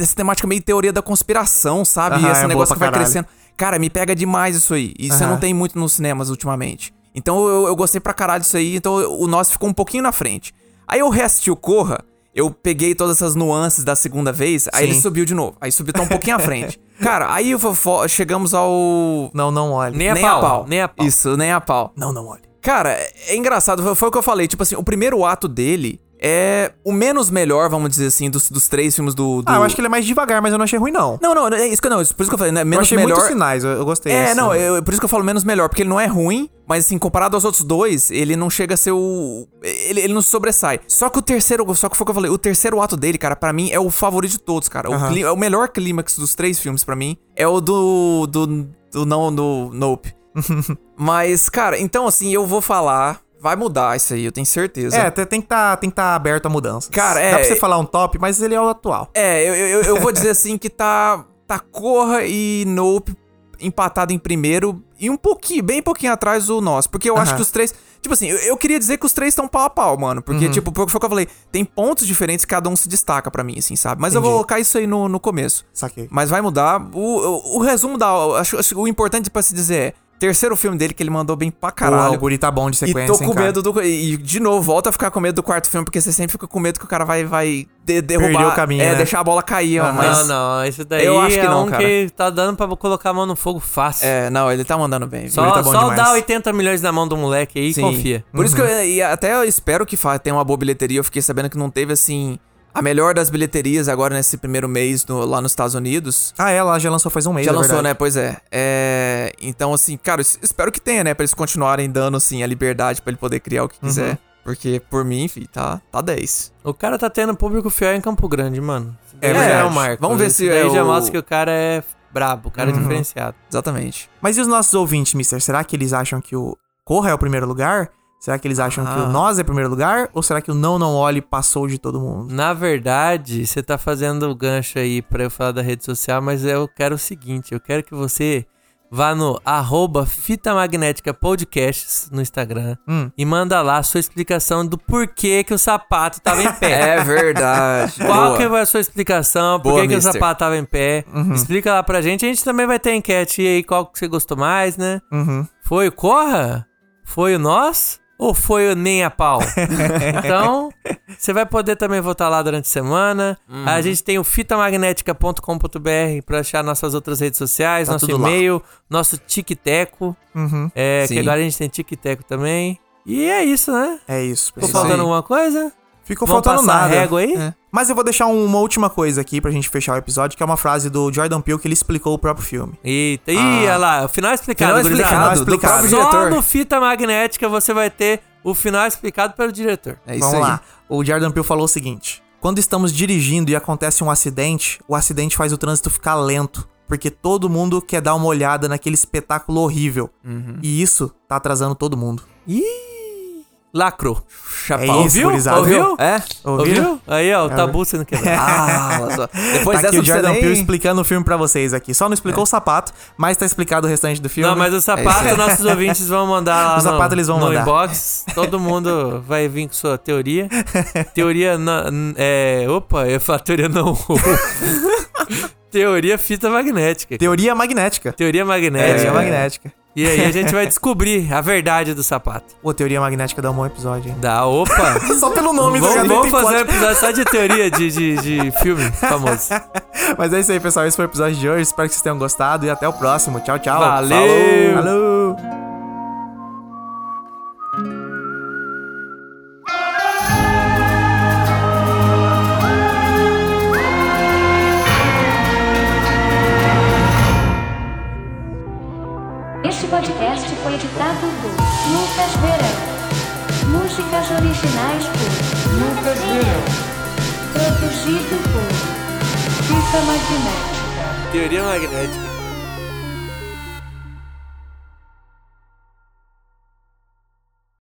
dessa temática meio teoria da conspiração, sabe? Aham, Esse é negócio que vai caralho. crescendo. Cara, me pega demais isso aí. Isso Aham. não tem muito nos cinemas ultimamente. Então eu, eu gostei pra caralho disso aí, então o Nós ficou um pouquinho na frente. Aí eu reassisti o Corra, eu peguei todas essas nuances da segunda vez, aí Sim. ele subiu de novo. Aí subiu tá um pouquinho à frente. Cara, aí eu chegamos ao. Não, não olhe. Nem a pau. Nem a pau. Isso, nem a pau. Não, não olhe. Cara, é engraçado, foi- foi o que eu falei. Tipo assim, o primeiro ato dele é o menos melhor, vamos dizer assim, dos, dos três filmes do, do- Ah, eu acho que ele é mais devagar, mas eu não achei ruim, não. Não, não, é isso que eu não. Por isso que eu falei, né? eu Menos achei melhor. muitos sinais, eu, eu gostei. É, assim. não, eu- por isso que eu falo menos melhor, porque ele não é ruim, mas assim, comparado aos outros dois, ele não chega a ser o. Ele, ele não sobressai. Só que o terceiro, só que foi o que eu falei, o terceiro ato dele, cara, pra mim é o favorito de todos, cara. O, clí- é o melhor clímax dos três filmes, pra mim, é o do. do. do não, do Nope. mas, cara, então assim, eu vou falar. Vai mudar isso aí, eu tenho certeza. É, tem que tá, que tá aberto a mudanças. Cara, é- Dá pra você falar um top, mas ele é o atual. É, eu, eu, eu vou dizer assim que tá. Tá Corra e Nope empatado em primeiro e um pouquinho, bem pouquinho atrás o nosso. Porque eu acho Aham. que os três. Tipo assim, eu, eu queria dizer que os três estão pau a pau, mano. Porque, Uhum. tipo, foi o que eu falei, tem pontos diferentes, cada um se destaca pra mim, assim, sabe? Mas eu Entendi. vou colocar isso aí no, no começo. Saquei. Mas vai mudar. O, o, o resumo da. Acho, acho o importante pra se dizer é. Terceiro filme dele que ele mandou bem pra Caralho. o guri tá bom de E sequência, tô hein, com cara? medo do. E, de novo, volta a ficar com medo do quarto filme, porque você sempre fica com medo que o cara vai, vai de- derrubar. Perder o caminho, É, né? deixar a bola cair, ó. Mas. Não, não, esse daí Eu acho que é não, um cara. que tá dando pra colocar a mão no fogo fácil. É, não, ele tá mandando bem. só tá bom só dá 80 milhões na mão do moleque aí e confia. Por isso que Uhum. eu e até eu espero que fa- tenha uma boa bilheteria. Eu fiquei sabendo que não teve, assim, a melhor das bilheterias agora nesse primeiro mês no- lá nos Estados Unidos. Ah, ela já lançou faz um mês, Já é lançou, verdade. né? Pois é. É, Então, assim, cara, espero que tenha, né? Pra eles continuarem dando, assim, a liberdade pra ele poder criar o que quiser. Porque, por mim, enfim, tá, tá 10. O cara tá tendo público fiel em Campo Grande, mano. É já verdade. é um marco. Vamos ver se daí é já o- mostra que o cara é brabo, o cara é Uhum. diferenciado. Exatamente. Mas e os nossos ouvintes, mister? Será que eles acham que o Corra é o primeiro lugar? Será que eles acham que Ah. o Nós é primeiro lugar? Ou será que o Não Não Olhe passou de todo mundo? Na verdade, você tá fazendo o gancho aí pra eu falar da rede social, mas eu quero o seguinte, eu quero que você vá no arroba Fita Magnética Podcasts no Instagram Hum. e manda lá a sua explicação do porquê que o sapato tava em pé. É verdade. Qual Boa. que é a sua explicação? Por Boa, que, que o sapato tava em pé? Explica lá pra gente. A gente também vai ter enquete aí, qual que você gostou mais, né? Uhum. Foi o Corra? Foi o Nós? Ou foi nem a pau? então, você vai poder também votar lá durante a semana. Uhum. A gente tem o fitamagnética.com.br pra achar nossas outras redes sociais, Tá nosso tudo lá. e-mail, nosso tic-teco. Uhum. É, que agora a gente tem tic-teco também. E é isso, né? É isso, Ficou pessoal. faltando alguma coisa? Ficou Vamos faltando nada. régua aí? É. Mas eu vou deixar um- uma última coisa aqui pra gente fechar o episódio, que é uma frase do Jordan Peele que ele explicou o próprio filme. Eita, ih, olha lá, o final explicado. Final gurizada. explicado, do próprio Só diretor. no Fita Magnética você vai ter o final explicado pelo diretor. É isso Vamos aí. lá. O Jordan Peele falou o seguinte: Quando estamos dirigindo e acontece um acidente, o acidente faz o trânsito ficar lento. Porque todo mundo quer dar uma olhada naquele espetáculo horrível. Uhum. E isso tá atrasando todo mundo. Lacro. Chapau. É isso, Ouviu? gurizada. Ouviu? É? Ouviu? Aí, ó, o tabu sendo quebrado. Ah. Depois tá dessa aqui o Jordan nem- Peele explicando o filme pra vocês aqui. Só não explicou o sapato, mas tá explicado o restante do filme. Não, mas o sapato, nossos ouvintes vão mandar lá O sapato no, eles vão no mandar. inbox. Todo mundo vai vir com sua teoria. Teoria não... É... Opa, eu falo teoria não. teoria fita magnética. Teoria magnética. Teoria magnética. Teoria magnética. E aí a gente vai descobrir a verdade do sapato. Pô, teoria magnética dá um bom episódio, hein? Da opa. Só pelo nome Vamos, já vamos fazer um episódio só de teoria de, de, de filme famoso. Mas é isso aí, pessoal. Esse foi o episódio de hoje. Espero que vocês tenham gostado e até o próximo. Tchau, tchau. Valeu! Falou! Este Originais por Lucas Verão. Produzido por Fita magnética. Teoria magnética.